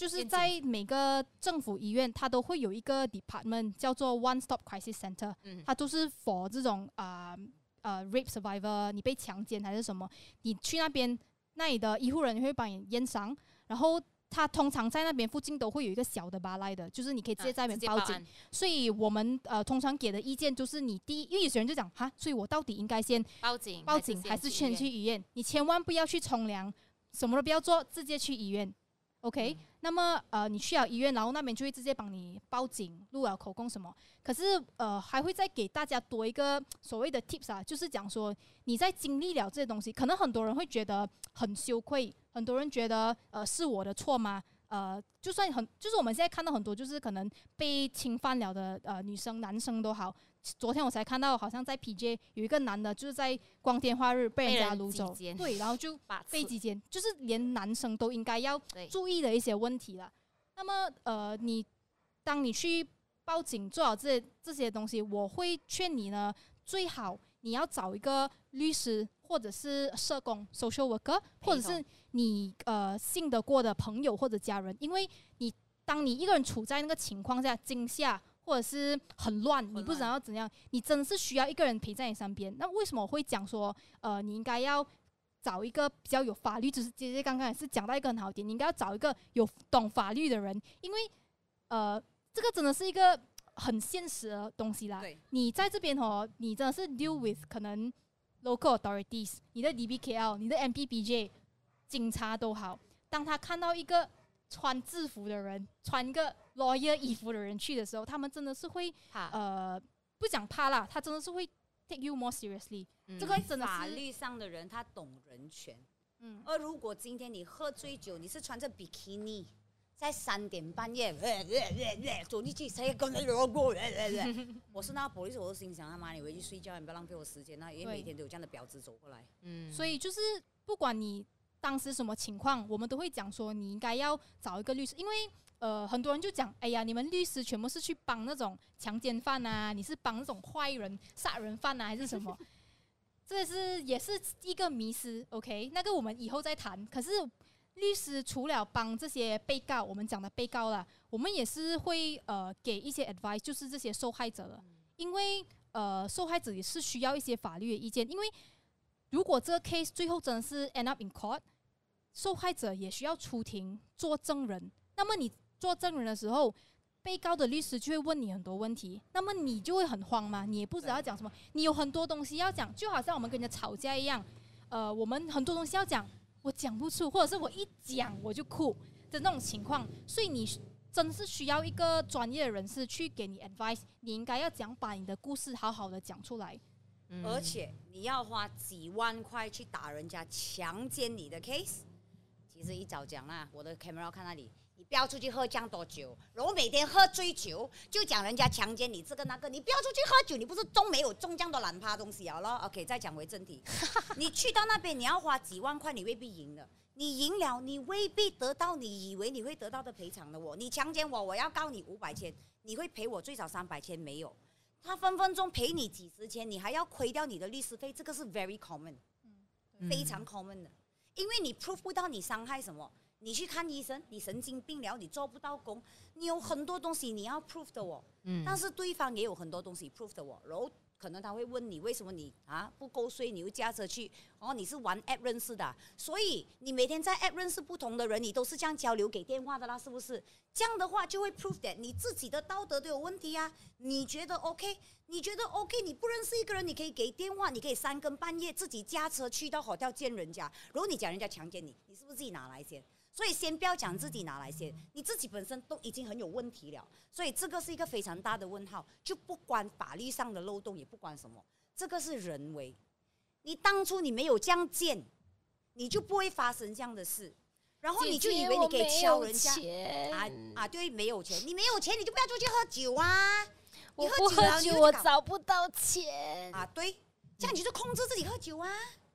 就是在每个政府医院，它都会有一个 department 叫做 One Stop Crisis Center，嗯，它都是 for 这种啊呃 rape survivor，你被强奸还是什么，你去那边，那里的医护人员会帮你验伤，然后。他通常在那边附近都会有一个小的巴赖的，就是你可以直接在那边报警。所以我们呃通常给的意见就是，你第一，因为有些人就讲哈，所以我到底应该先报警，报警还是先去医院？你千万不要去冲凉，什么都不要做，直接去医院。OK，那么呃，你去了医院，然后那边就会直接帮你报警、录了口供什么。可是呃，还会再给大家多一个所谓的 tips 啊，就是讲说你在经历了这些东西，可能很多人会觉得很羞愧，很多人觉得呃是我的错吗？呃，就算很，就是我们现在看到很多，就是可能被侵犯了的呃女生、男生都好。昨天我才看到，好像在 PJ 有一个男的，就是在光天化日被人家掳走，对，然后就被击奸，就是连男生都应该要注意的一些问题了。那么呃，你当你去报警做好这这些东西，我会劝你呢，最好你要找一个律师或者是社工 （social worker） 或者是你呃信得过的朋友或者家人，因为你当你一个人处在那个情况下惊吓。或者是很乱，你不知道要怎样，你真的是需要一个人陪在你身边。那为什么我会讲说，呃，你应该要找一个比较有法律知识。姐姐刚刚也是讲到一个很好点，你应该要找一个有懂法律的人，因为呃，这个真的是一个很现实的东西啦。你在这边哦，你真的是 deal with 可能 local authorities，你的 DBKL，你的 MPBJ，警察都好，当他看到一个穿制服的人，穿一个 lawyer 衣服的人去的时候，他们真的是会呃，不讲怕啦，他真的是会。Take you more seriously，这个真的法律上的人，他懂人权。嗯，而如果今天你喝醉酒，你是穿着比基尼，在三点半夜，走进去谁跟着我过？我是那个 police，我都心想他妈，你回去睡觉，你不要浪费我时间。那因为每天都有这样的婊子走过来。嗯，所以就是不管你当时什么情况，我们都会讲说，你应该要找一个律师，因为。呃，很多人就讲，哎呀，你们律师全部是去帮那种强奸犯啊，你是帮那种坏人、杀人犯啊，还是什么？这是也是一个迷失。OK，那个我们以后再谈。可是律师除了帮这些被告，我们讲的被告了，我们也是会呃给一些 advice，就是这些受害者了，因为呃受害者也是需要一些法律的意见，因为如果这个 case 最后真的是 end up in court，受害者也需要出庭做证人，那么你。做证人的时候，被告的律师就会问你很多问题，那么你就会很慌嘛？你也不知道讲什么，你有很多东西要讲，就好像我们跟人家吵架一样，呃，我们很多东西要讲，我讲不出，或者是我一讲我就哭的那种情况，所以你真是需要一个专业的人士去给你 advice，你应该要讲把你的故事好好的讲出来，而且你要花几万块去打人家强奸你的 case，其实一早讲啦，我的 camera 看那里。你不要出去喝这样多酒，然后每天喝醉酒就讲人家强奸你这个那个，你不要出去喝酒，你不是中没有中这样的懒趴东西啊了？OK，再讲回正题，你去到那边你要花几万块，你未必赢了，你赢了你未必得到你以为你会得到的赔偿的。我你强奸我，我要告你五百千，你会赔我最少三百千没有？他分分钟赔你几十千，你还要亏掉你的律师费，这个是 very common，非常 common 的，因为你 prove 不到你伤害什么。你去看医生，你神经病了，你做不到工，你有很多东西你要 prove 的哦。嗯。但是对方也有很多东西 prove 的哦，然后可能他会问你为什么你啊不够税，你又驾车去，哦你是玩 app 认识的，所以你每天在 app 认识不同的人，你都是这样交流给电话的啦，是不是？这样的话就会 prove that 你自己的道德都有问题啊。你觉得 OK？你觉得 OK？你不认识一个人，你可以给电话，你可以三更半夜自己驾车去到 hotel 见人家，如果你讲人家强奸你，你是不是自己拿来先？所以先不要讲自己拿来先，你自己本身都已经很有问题了，所以这个是一个非常大的问号，就不关法律上的漏洞，也不关什么，这个是人为。你当初你没有这样建，你就不会发生这样的事，然后你就以为你可以敲人家啊啊！对，没有钱，你没有钱，你就不要出去喝酒啊！我不喝酒，我找不到钱啊！对，这样你就控制自己喝酒啊！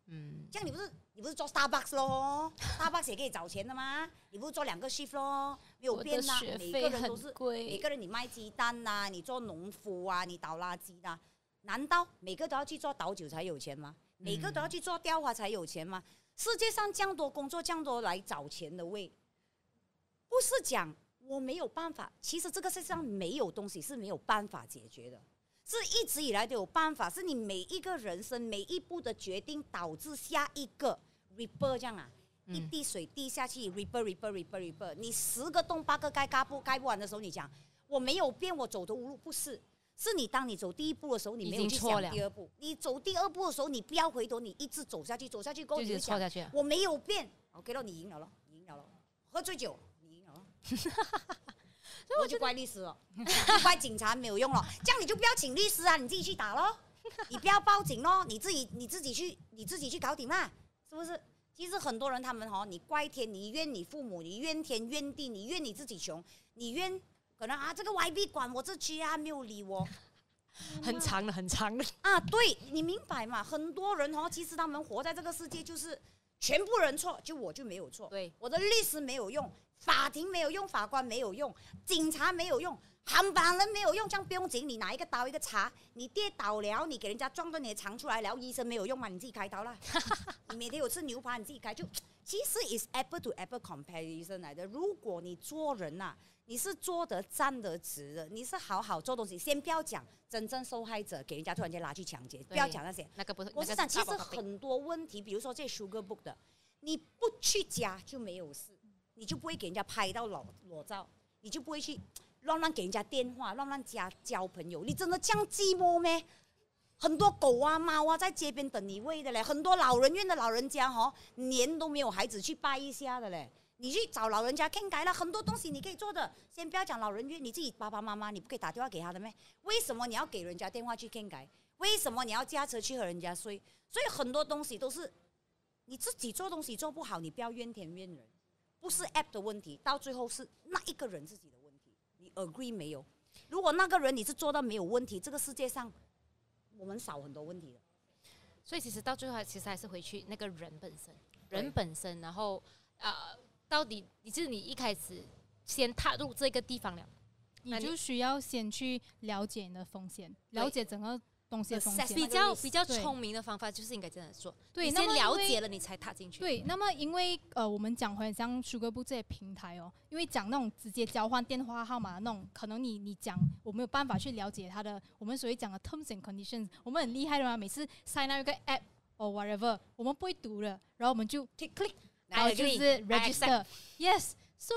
嗯，这样你不是？你不是做 Starbucks 咯？Starbucks 也可以找钱的吗？你不是做两个 shift 咯？没有变呐，每个人都是每个人你卖鸡蛋呐，你做农夫啊，你倒垃圾的，难道每个都要去做倒酒才有钱吗？每个都要去做雕花才有钱吗？世界上这样多工作，这样多来找钱的位，不是讲我没有办法。其实这个世界上没有东西是没有办法解决的。是一直以来都有办法，是你每一个人生每一步的决定导致下一个 river 这样啊，一滴水滴下去 river river river river，你十个洞八个盖盖不盖不完的时候，你讲我没有变，我走投无路，不是，是你当你走第一步的时候，你没有去想第二步，你走第二步的时候，你不要回头，你一直走下去，走下去，过就错下去，我没有变，OK 了，你赢了了，赢了了，喝醉酒，你赢了了。我就怪律师了，怪警察没有用了，这样你就不要请律师啊，你自己去打咯，你不要报警咯，你自己你自己去你自己去搞定嘛，是不是？其实很多人他们哈，你怪天，你怨你父母，你怨天怨地，你怨你自己穷，你怨可能啊这个 YB 管我这区啊没有理我，很长的很长的啊，对你明白嘛？很多人哦，其实他们活在这个世界就是全部人错，就我就没有错，对，我的律师没有用。法庭没有用，法官没有用，警察没有用，航班人没有用，这样不用紧，你拿一个刀一个叉，你跌倒了，你给人家撞断你的肠出来了，医生没有用嘛？你自己开刀啦。你每天有吃牛排，你自己开就。其实 is apple to apple comparison 来的。如果你做人呐，你是做得站得直的，你是好好做东西。先不要讲真正受害者给人家突然间拉去抢劫，不要讲那些。那个不是，我是讲，其实很多问题，比如说这 Sugar Book 的，你不去加就没有事，你就不会给人家拍到裸裸照，你就不会去乱乱给人家电话，乱乱加交朋友。你真的这样寂寞咩？很多狗啊、猫啊在街边等你喂的嘞，很多老人院的老人家哈，年都没有孩子去拜一下的嘞。你去找老人家看改了很多东西，你可以做的。先不要讲老人院，你自己爸爸妈妈，你不可以打电话给他的咩？为什么你要给人家电话去看改？为什么你要驾车去和人家睡？所以很多东西都是你自己做东西做不好，你不要怨天怨人，不是 app 的问题，到最后是那一个人自己的。Agree 没有？如果那个人你是做到没有问题，这个世界上我们少很多问题的。所以其实到最后，其实还是回去那个人本身，人本身，然后啊。到底你就是你一开始先踏入这个地方了，你就需要先去了解你的风险，了解整个东西的风险。比较比较聪明的方法就是应该这样做，对，先了解了你才踏进去。对，那么因为呃，我们讲回像 Sugar 部这些平台哦，因为讲那种直接交换电话号码那种，可能你你讲我没有办法去了解它的，我们所谓讲的 terms and conditions，我们很厉害的嘛，每次 sign up 一个 app or whatever，我们不会读的，然后我们就 click。然后就是 register，yes，so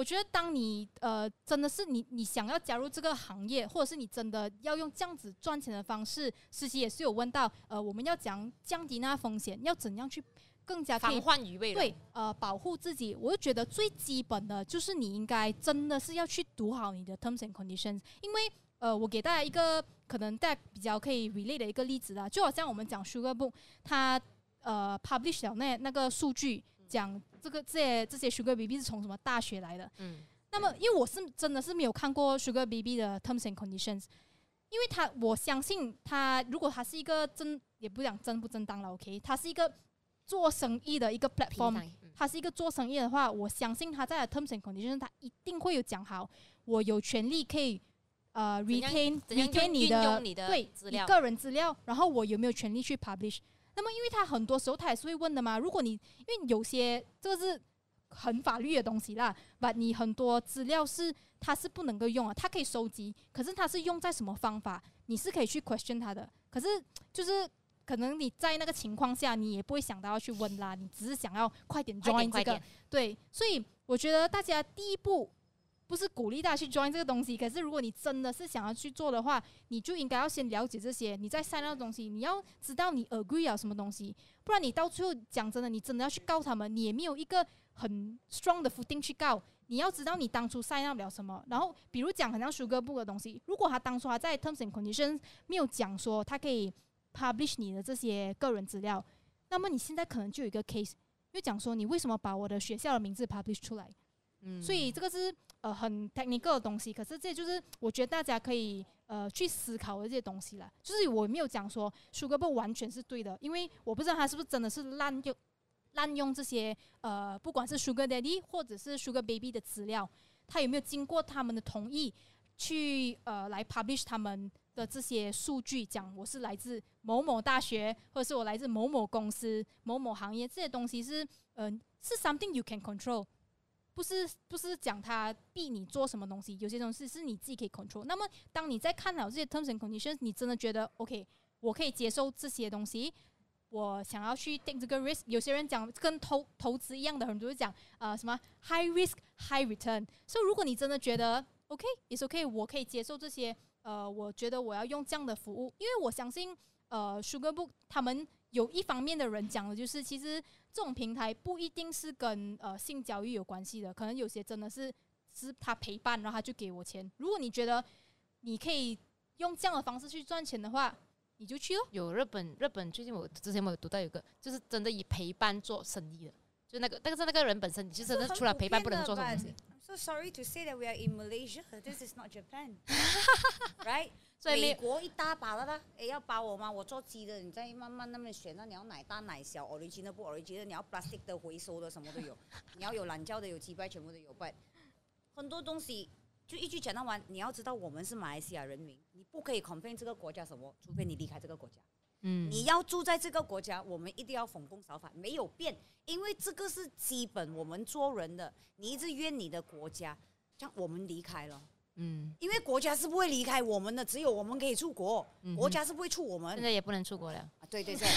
我觉得当你呃真的是你你想要加入这个行业，或者是你真的要用这样子赚钱的方式，实习也是有问到，呃，我们要讲降低那风险，要怎样去更加防患于未然，对，呃，保护自己。我就觉得最基本的就是你应该真的是要去读好你的 terms and conditions，因为呃，我给大家一个可能大家比较可以 relate 的一个例子啦，就好像我们讲 Sugar Book，它呃 publish 了那那个数据。讲这个这些这些 Sugar Baby 是从什么大学来的？嗯，那么因为我是真的是没有看过 Sugar Baby 的 Terms and Conditions，因为他我相信他如果他是一个真也不讲真不正当了，OK，他是一个做生意的一个 platform，他是一个做生意的话，我相信他在 Terms and Conditions 他一定会有讲好，我有权利可以呃 retain retain 你的对你个人资料，然后我有没有权利去 publish？那么，因为他很多时候他也是会问的嘛。如果你因为有些这个是很法律的东西啦，把你很多资料是他是不能够用啊，他可以收集，可是他是用在什么方法，你是可以去 question 他的。可是就是可能你在那个情况下，你也不会想到要去问啦，你只是想要快点 join 这个。对，所以我觉得大家第一步。不是鼓励大家去 join 这个东西，可是如果你真的是想要去做的话，你就应该要先了解这些。你在晒那个东西，你要知道你 agree 了什么东西，不然你到最后讲真的，你真的要去告他们，你也没有一个很 strong 的 footing 去告。你要知道你当初 sign up 了什么，然后比如讲很像 Sugar Book 的东西，如果他当初他在 terms and conditions 没有讲说他可以 publish 你的这些个人资料，那么你现在可能就有一个 case，就讲说你为什么把我的学校的名字 publish 出来？嗯，所以这个是。呃，很 technical 的东西，可是这就是我觉得大家可以呃去思考的这些东西了。就是我没有讲说 Sugar 不完全是对的，因为我不知道他是不是真的是滥用滥用这些呃，不管是 Sugar Daddy 或者是 Sugar Baby 的资料，他有没有经过他们的同意去呃来 publish 他们的这些数据，讲我是来自某某大学，或者是我来自某某公司、某某行业，这些东西是呃是 something you can control。不是不是讲他逼你做什么东西，有些东西是你自己可以 control。那么当你在看到这些 terms and conditions，你真的觉得 OK，我可以接受这些东西，我想要去 take 这个 risk。有些人讲跟投投资一样的，很多人讲呃什么 high risk high return。所以如果你真的觉得 OK，is OK，我可以接受这些，呃，我觉得我要用这样的服务，因为我相信呃 Sugar Book 他们。有一方面的人讲的就是，其实这种平台不一定是跟呃性交易有关系的，可能有些真的是是他陪伴，然后他就给我钱。如果你觉得你可以用这样的方式去赚钱的话，你就去哦。有日本，日本最近我之前我有读到有个，就是真的以陪伴做生意的，就那个，但是那个人本身你其实那除了陪伴不能做什么东西。So sorry to say that we are in Malaysia. This is not Japan, right? 美国一大把的啦，哎，要包我吗？我做鸡的，你再慢慢那么选，那你要奶大奶小，original 不 original，你要 plastic 的回收的什么都有，你要有懒觉的有鸡拜全部都有拜，很多东西就一句讲到完，你要知道我们是马来西亚人民，你不可以 complain 这个国家什么，除非你离开这个国家。嗯，你要住在这个国家，我们一定要奉公守法，没有变，因为这个是基本我们做人的。你一直怨你的国家。这样我们离开了。嗯，因为国家是不会离开我们的，只有我们可以出国，国家是不会出我们。现在也不能出国了。啊，对对对，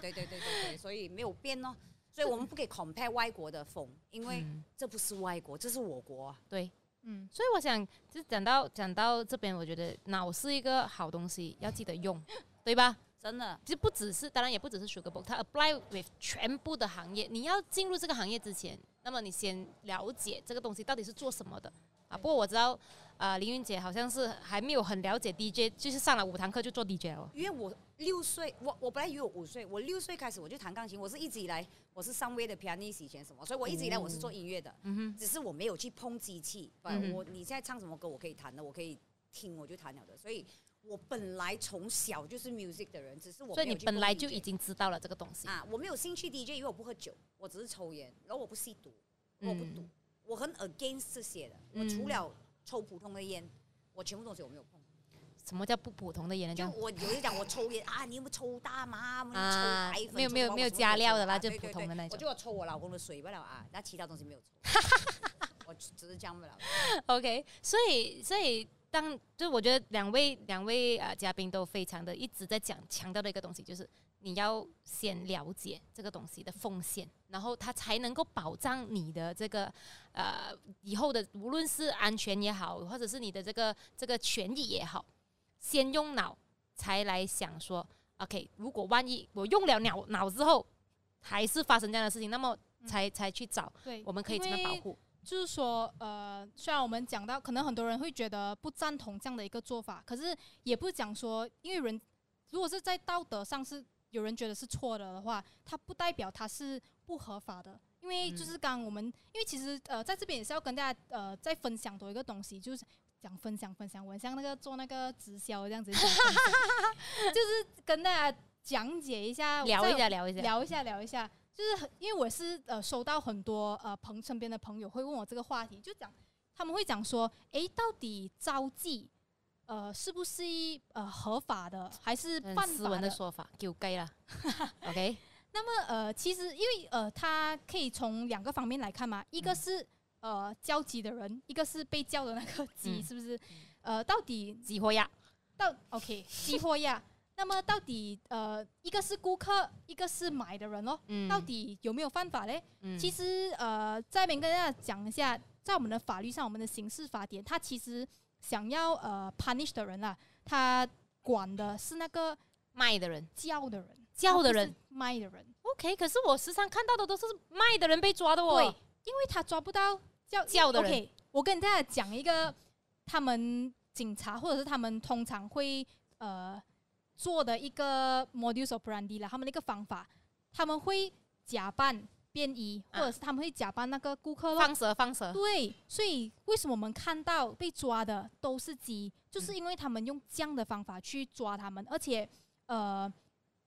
对对对对对，所以没有变哦。所以我们不可以 compare 外国的风，因为这不是外国，这是我国。对，嗯。所以我想，就讲到讲到这边，我觉得脑是一个好东西，要记得用，对吧？真的，其实不只是，当然也不只是 Sugar Book，它 apply with 全部的行业。你要进入这个行业之前，那么你先了解这个东西到底是做什么的。啊，不过我知道，呃，林云姐好像是还没有很了解 DJ，就是上了五堂课就做 DJ 了。因为我六岁，我我本来以为我五岁，我六岁开始我就弹钢琴，我是一直以来我是上位的 pianist 以前什么，所以我一直以来我是做音乐的，嗯哼，只是我没有去碰机器。嗯我你现在唱什么歌，我可以弹的，我可以听，我就弹了的。所以我本来从小就是 music 的人，只是我所以你本来就已经知道了这个东西啊。我没有兴趣 DJ，因为我不喝酒，我只是抽烟，然后我不吸毒，我不赌。我很 against 这些的，我除了抽普通的烟，我全部东西我没有碰。什么叫不普通的烟呢？就我有人讲我抽烟啊，你有没有抽大麻？啊，没有没有没有加料的啦，就普通的那种。我就要抽我老公的水不了啊，那其他东西没有抽。我只是这样不了。OK，所以所以当就我觉得两位两位啊嘉宾都非常的一直在讲强调的一个东西就是。你要先了解这个东西的风险，然后它才能够保障你的这个呃以后的无论是安全也好，或者是你的这个这个权益也好，先用脑才来想说，OK，如果万一我用了脑脑之后还是发生这样的事情，那么才才去找，对，我们可以怎么保护？就是说，呃，虽然我们讲到，可能很多人会觉得不赞同这样的一个做法，可是也不讲说，因为人如果是在道德上是。有人觉得是错的的话，它不代表它是不合法的，因为就是刚我们，因为其实呃，在这边也是要跟大家呃再分享多一个东西，就是讲分享分享，我像那个做那个直销这样子，就是跟大家讲解一下，聊一下聊一下。聊一下聊一下，就是因为我是呃收到很多呃朋身边的朋友会问我这个话题，就讲他们会讲说，哎，到底招妓？呃，是不是呃合法的，还是半斯文的说法？就该了。OK。那么呃，其实因为呃，它可以从两个方面来看嘛，一个是呃交集的人，一个是被叫的那个鸡，是不是？呃，到底激活呀？到 OK，激活呀。那么到底呃，一个是顾客，一个是买的人哦，到底有没有犯法嘞？其实呃，这边跟大家讲一下，在我们的法律上，我们的刑事法典，它其实。想要呃 punish 的人啊，他管的是那个卖的人、叫的人、叫的人、卖的人。OK，可是我时常看到的都是卖的人被抓的哦。对，因为他抓不到叫叫的人。OK，我跟大家讲一个，他们警察或者是他们通常会呃做的一个 modus operandi 啦，他们的一个方法，他们会假扮。便衣，或者是他们会假扮那个顾客放蛇，放蛇。对，所以为什么我们看到被抓的都是鸡，就是因为他们用这样的方法去抓他们，而且呃，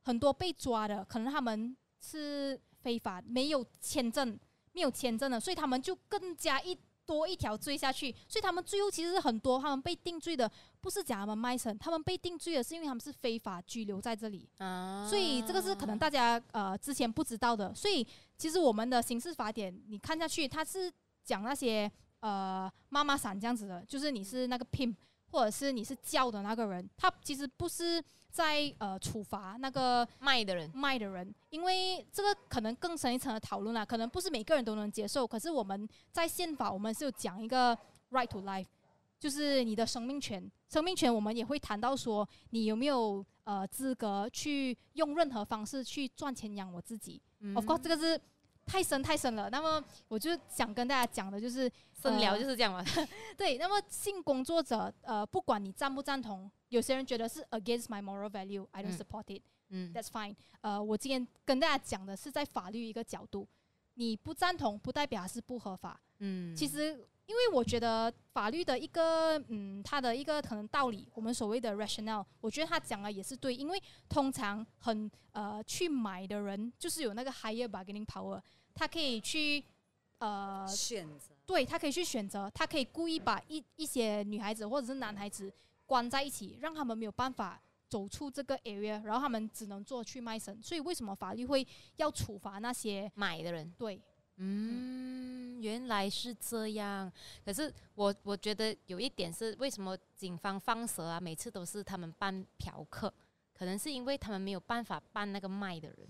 很多被抓的可能他们是非法，没有签证，没有签证的，所以他们就更加一。多一条罪下去，所以他们最后其实是很多，他们被定罪的不是讲他们卖身，他们被定罪的是因为他们是非法拘留在这里。啊，所以这个是可能大家呃之前不知道的。所以其实我们的刑事法典你看下去，它是讲那些呃妈妈伞这样子的，就是你是那个 pimp 或者是你是叫的那个人，他其实不是。在呃处罚那个卖的人，卖的人，因为这个可能更深一层的讨论了，可能不是每个人都能接受。可是我们在宪法，我们是有讲一个 right to life，就是你的生命权。生命权我们也会谈到说，你有没有呃资格去用任何方式去赚钱养我自己？Of course，这个是。太深太深了，那么我就想跟大家讲的就是深聊就是这样嘛。对，那么性工作者，呃，不管你赞不赞同，有些人觉得是 against my moral value，I don't support it。嗯，That's fine。呃，我今天跟大家讲的是在法律一个角度，你不赞同不代表它是不合法。嗯，其实。因为我觉得法律的一个，嗯，它的一个可能道理，我们所谓的 rationale，我觉得他讲的也是对。因为通常很呃去买的人，就是有那个 higher bargaining power，他可以去呃选择，对他可以去选择，他可以故意把一一些女孩子或者是男孩子关在一起，让他们没有办法走出这个 area，然后他们只能做去卖身。所以为什么法律会要处罚那些买的人？对。嗯，原来是这样。可是我我觉得有一点是，为什么警方放蛇啊？每次都是他们办嫖客，可能是因为他们没有办法办那个卖的人。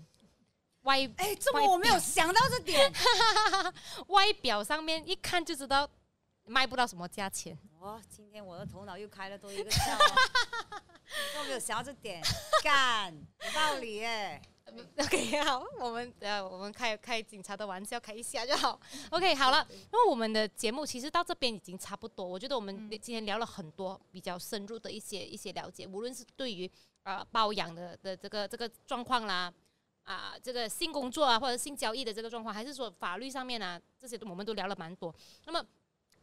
外哎，这么我没有想到这点，外表上面一看就知道卖不到什么价钱。哦，今天我的头脑又开了多一个窍，我没有想到这点，干有道理耶。OK，好，我们呃，我们开开警察的玩笑，开一下就好。OK，好了，因为我们的节目其实到这边已经差不多，我觉得我们今天聊了很多比较深入的一些一些了解，无论是对于呃包养的的这个这个状况啦，啊，这个性工作啊，或者性交易的这个状况，还是说法律上面啊，这些我们都聊了蛮多。那么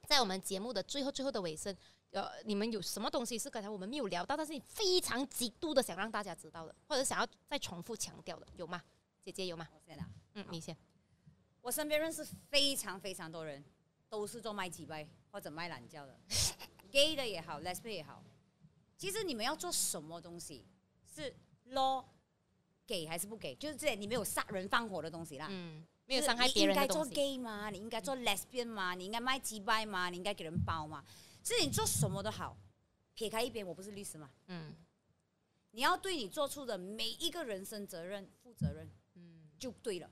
在我们节目的最后最后的尾声。呃，你们有什么东西是刚才我们没有聊到，但是你非常极度的想让大家知道的，或者想要再重复强调的，有吗？姐姐有吗？我先啊，嗯，你先。我身边认识非常非常多人，都是做卖鸡掰或者卖懒觉的，gay 的也好，lesbian 也好。其实你们要做什么东西，是 law 给还是不给？就是这，你没有杀人放火的东西啦。嗯，没有伤害别人的东西。你应该做 gay 吗？你应该做 lesbian 吗？你应该卖鸡掰吗？你应该给人包吗？是你做什么都好，撇开一边，我不是律师嘛。嗯，你要对你做出的每一个人生责任负责任，嗯，就对了。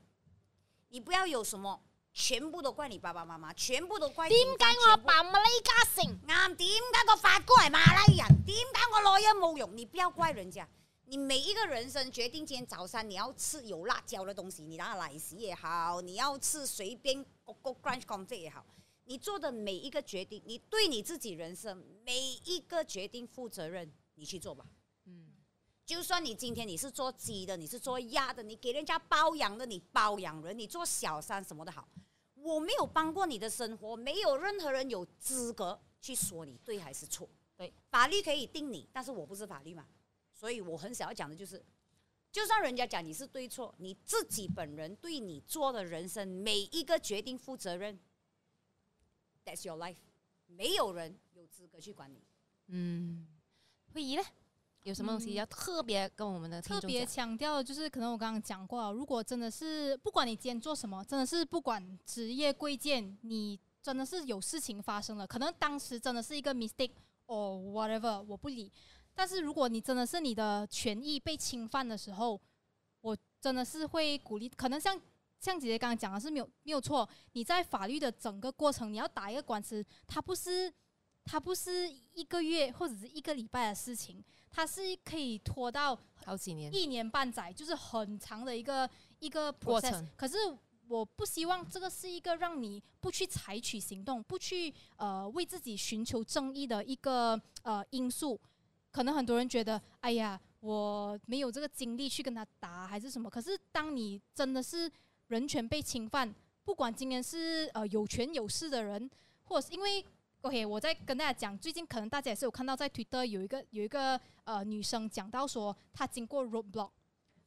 你不要有什么全部都怪你爸爸妈妈，全部都怪。點解我爸馬來家姓？啱，點解個法官係馬來人？點解我攞嘢冇用？你不要怪人家。你每一个人生决定，今天早餐你要吃有辣椒的东西，你拿奶昔也好，你要吃随便 go crunch corn 也好。你做的每一个决定，你对你自己人生每一个决定负责任，你去做吧。嗯，就算你今天你是做鸡的，你是做鸭的，你给人家包养的，你包养人，你做小三什么的好，我没有帮过你的生活，没有任何人有资格去说你对还是错。对，法律可以定你，但是我不是法律嘛，所以我很想要讲的就是，就算人家讲你是对错，你自己本人对你做的人生每一个决定负责任。That's your life，没有人有资格去管你。嗯，会议呢？有什么东西要特别跟我们的特别强调？就是可能我刚刚讲过，如果真的是不管你今天做什么，真的是不管职业贵贱，你真的是有事情发生了，可能当时真的是一个 mistake or whatever，我不理。但是如果你真的是你的权益被侵犯的时候，我真的是会鼓励，可能像。像姐姐刚刚讲的是没有没有错，你在法律的整个过程，你要打一个官司，它不是它不是一个月或者是一个礼拜的事情，它是可以拖到好几年、一年半载，就是很长的一个一个过程。可是我不希望这个是一个让你不去采取行动、不去呃为自己寻求正义的一个呃因素。可能很多人觉得，哎呀，我没有这个精力去跟他打，还是什么。可是当你真的是人权被侵犯，不管今天是呃有权有势的人，或者是因为 OK，我在跟大家讲，最近可能大家也是有看到在 Twitter 有一个有一个呃女生讲到说，她经过 roadblock，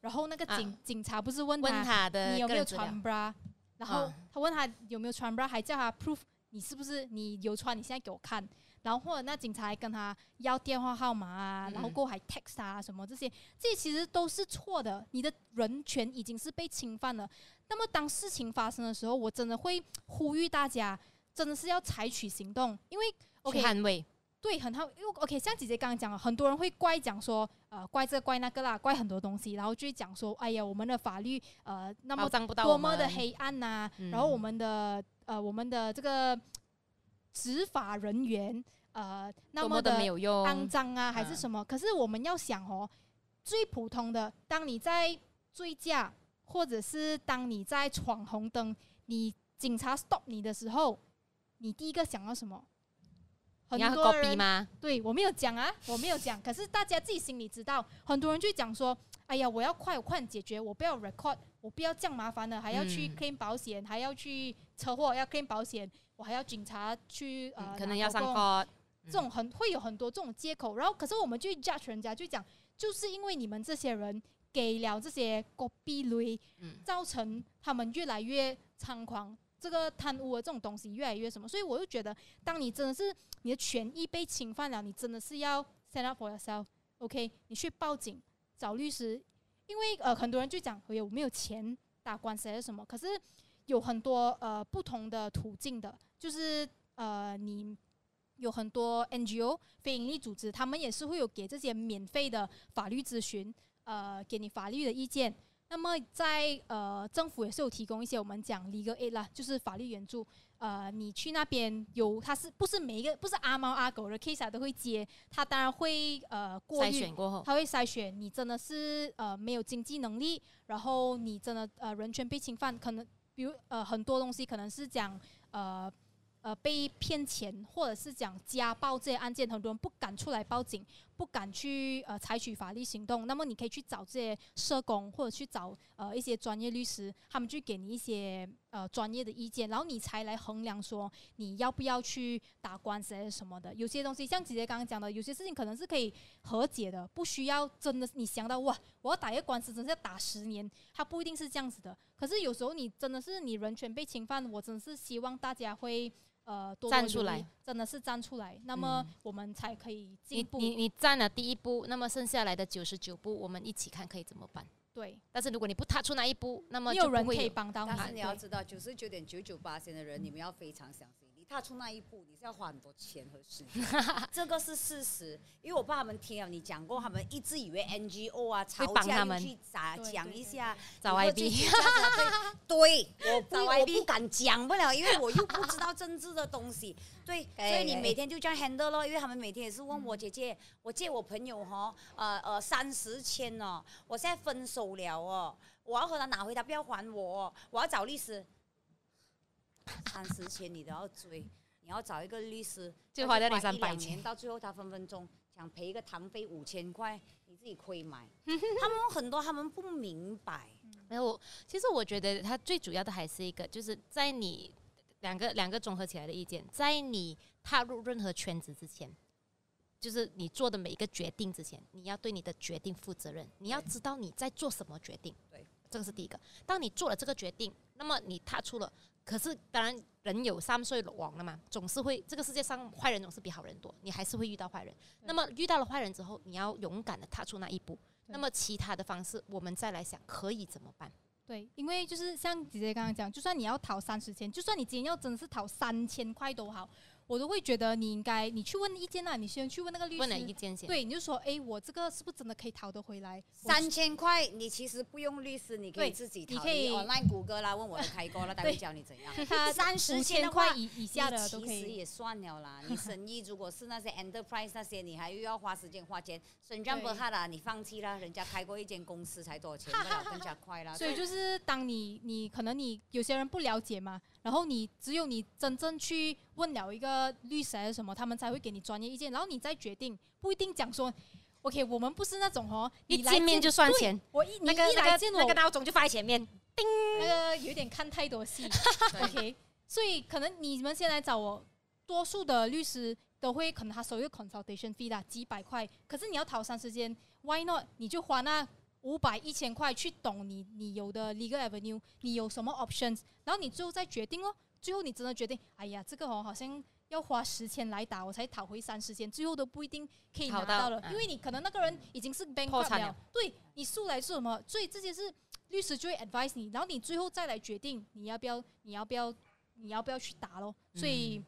然后那个警警察不是问她你有没有穿 bra，然后他问她有没有穿 bra，还叫她 proof 你是不是你有穿，你现在给我看。然后或者那警察还跟他要电话号码啊，然后过还 text 啊什么这些，这其实都是错的。你的人权已经是被侵犯了。那么当事情发生的时候，我真的会呼吁大家，真的是要采取行动，因为 OK 捍卫，对，很好。因为 OK，像姐姐刚刚讲了，很多人会怪讲说，呃，怪这怪那个啦，怪很多东西，然后就讲说，哎呀，我们的法律呃那么多么的黑暗呐，然后我们的呃我们的这个。执法人员，呃，那么的肮脏啊，还是什么？可是我们要想哦，最普通的，当你在醉驾，或者是当你在闯红灯，你警察 stop 你的时候，你第一个想要什么？很多人吗？对我没有讲啊，我没有讲。可是大家自己心里知道，很多人就讲说：“哎呀，我要快，我快解决，我不要 record，我不要这样麻烦的，还要去 claim 保险，还要去车祸要 claim 保险。”我还要警察去呃，可能要上课，这种很会有很多这种借口，然后可是我们就 judge 人家，就讲就是因为你们这些人给了这些国币类，造成他们越来越猖狂，这个贪污的这种东西越来越什么，所以我就觉得，当你真的是你的权益被侵犯了，你真的是要 stand up for yourself，OK，你去报警找律师，因为呃很多人就讲，哎呀我没有钱打官司还是什么，可是。有很多呃不同的途径的，就是呃你有很多 NGO 非营利组织，他们也是会有给这些免费的法律咨询，呃，给你法律的意见。那么在呃政府也是有提供一些我们讲 legal aid 啦，就是法律援助。呃，你去那边有，他是不是每一个不是阿猫阿狗的 case 都会接？他当然会呃过筛选过后，他会筛选你真的是呃没有经济能力，然后你真的呃人权被侵犯，可能比如呃很多东西可能是讲呃。呃，被骗钱或者是讲家暴这些案件，很多人不敢出来报警，不敢去呃采取法律行动。那么你可以去找这些社工，或者去找呃一些专业律师，他们去给你一些呃专业的意见，然后你才来衡量说你要不要去打官司还是什么的。有些东西像姐姐刚刚讲的，有些事情可能是可以和解的，不需要真的你想到哇，我要打一个官司，真是要打十年，它不一定是这样子的。可是有时候你真的是你人权被侵犯，我真的是希望大家会。呃，站出来，真的是站出来，那么我们才可以进步。你你你站了第一步，那么剩下来的九十九步，我们一起看可以怎么办？对。但是如果你不踏出那一步，那么有人可以帮到你。但是你要知道，九十九点九九八千的人，你们要非常相信。踏出那一步，你是要花很多钱和时间，这个是事实。因为我爸他们听了你讲过，他们一直以为 NGO 啊吵架去咋讲一下，找 YB，对，我不我不敢讲不了，因为我又不知道政治的东西。对，所以你每天就这样 handle 咯。因为他们每天也是问我姐姐，我借我朋友哈，呃呃三十千哦，我现在分手了哦，我要和他拿回，他不要还我，我要找律师。三十千你都要追，你要找一个律师，就花掉你三百千，到最后他分分钟想赔一个堂费五千块，你自己亏买。他们很多他们不明白。没有，其实我觉得他最主要的还是一个，就是在你两个两个综合起来的意见，在你踏入任何圈子之前，就是你做的每一个决定之前，你要对你的决定负责任，你要知道你在做什么决定。对，这个是第一个。当你做了这个决定，那么你踏出了。可是，当然，人有三岁亡了嘛，总是会这个世界上坏人总是比好人多，你还是会遇到坏人。那么遇到了坏人之后，你要勇敢的踏出那一步。那么其他的方式，我们再来想可以怎么办？对，因为就是像姐姐刚刚讲，就算你要讨三十千，就算你今天要真的是讨三千块都好。我都会觉得你应该，你去问意见啊，你先去问那个律师。问了意见先。对，你就说，哎，我这个是不是真的可以讨得回来？三千块，你其实不用律师，你可以自己讨。你可以，online 谷歌啦，问我的开锅了，他会教你怎样。三十千块以以下的都可以。其实也算了啦，你生意如果是那些 enterprise 那些，你还又要花时间花钱。省账不哈啦，你放弃了，人家开过一间公司才多少钱，不了更加快啦。所以就是当你你可能你有些人不了解嘛。然后你只有你真正去问了一个律师还是什么，他们才会给你专业意见，然后你再决定，不一定讲说，OK，我们不是那种哦，一见面就算钱，我一那个那个那个闹钟就放在前面，叮，那个有点看太多戏，OK，所以可能你们先来找我，多数的律师都会可能他收一个 consultation fee 啦，几百块，可是你要讨三时间，Why not？你就花那。五百一千块去懂你你有的 legal avenue，你有什么 options，然后你最后再决定哦。最后你真的决定，哎呀，这个哦好像要花十千来打，我才讨回三十千，最后都不一定可以拿到了，因为你可能那个人已经是 bankrupt 了。对你输来是什么？所以这些是律师就会 advise 你，然后你最后再来决定你要不要，你要不要，你要不要去打咯。所以，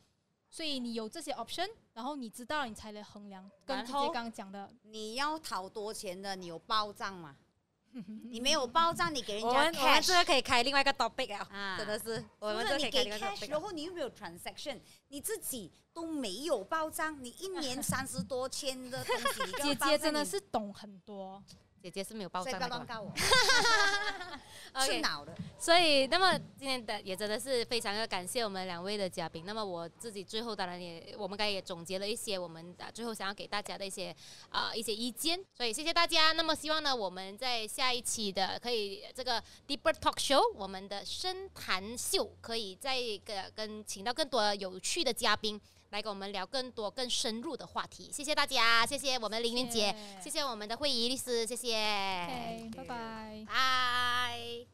所以你有这些 option，然后你知道你才能衡量。跟姐姐刚刚讲的，你要讨多钱的，你有报账吗？你没有报账，你给人家 cash，我们这个可以开另外一个 topic 啊，真的是，我们这可以开另外一个 topic。然后你又没有 transaction，你自己都没有报账，你一年三十多千的东西，姐姐真的是懂很多。姐姐是没有报账的，是脑的。所以，那么今天的也真的是非常的感谢我们两位的嘉宾。那么我自己最后当然也，我们刚才也总结了一些我们的最后想要给大家的一些啊一些意见。所以谢谢大家。那么希望呢，我们在下一期的可以这个 Deeper Talk Show，我们的深谈秀，可以再个跟请到更多有趣的嘉宾。来跟我们聊更多、更深入的话题，谢谢大家，谢谢我们林玲姐，谢谢。我们的会议律师，谢谢，拜拜，拜。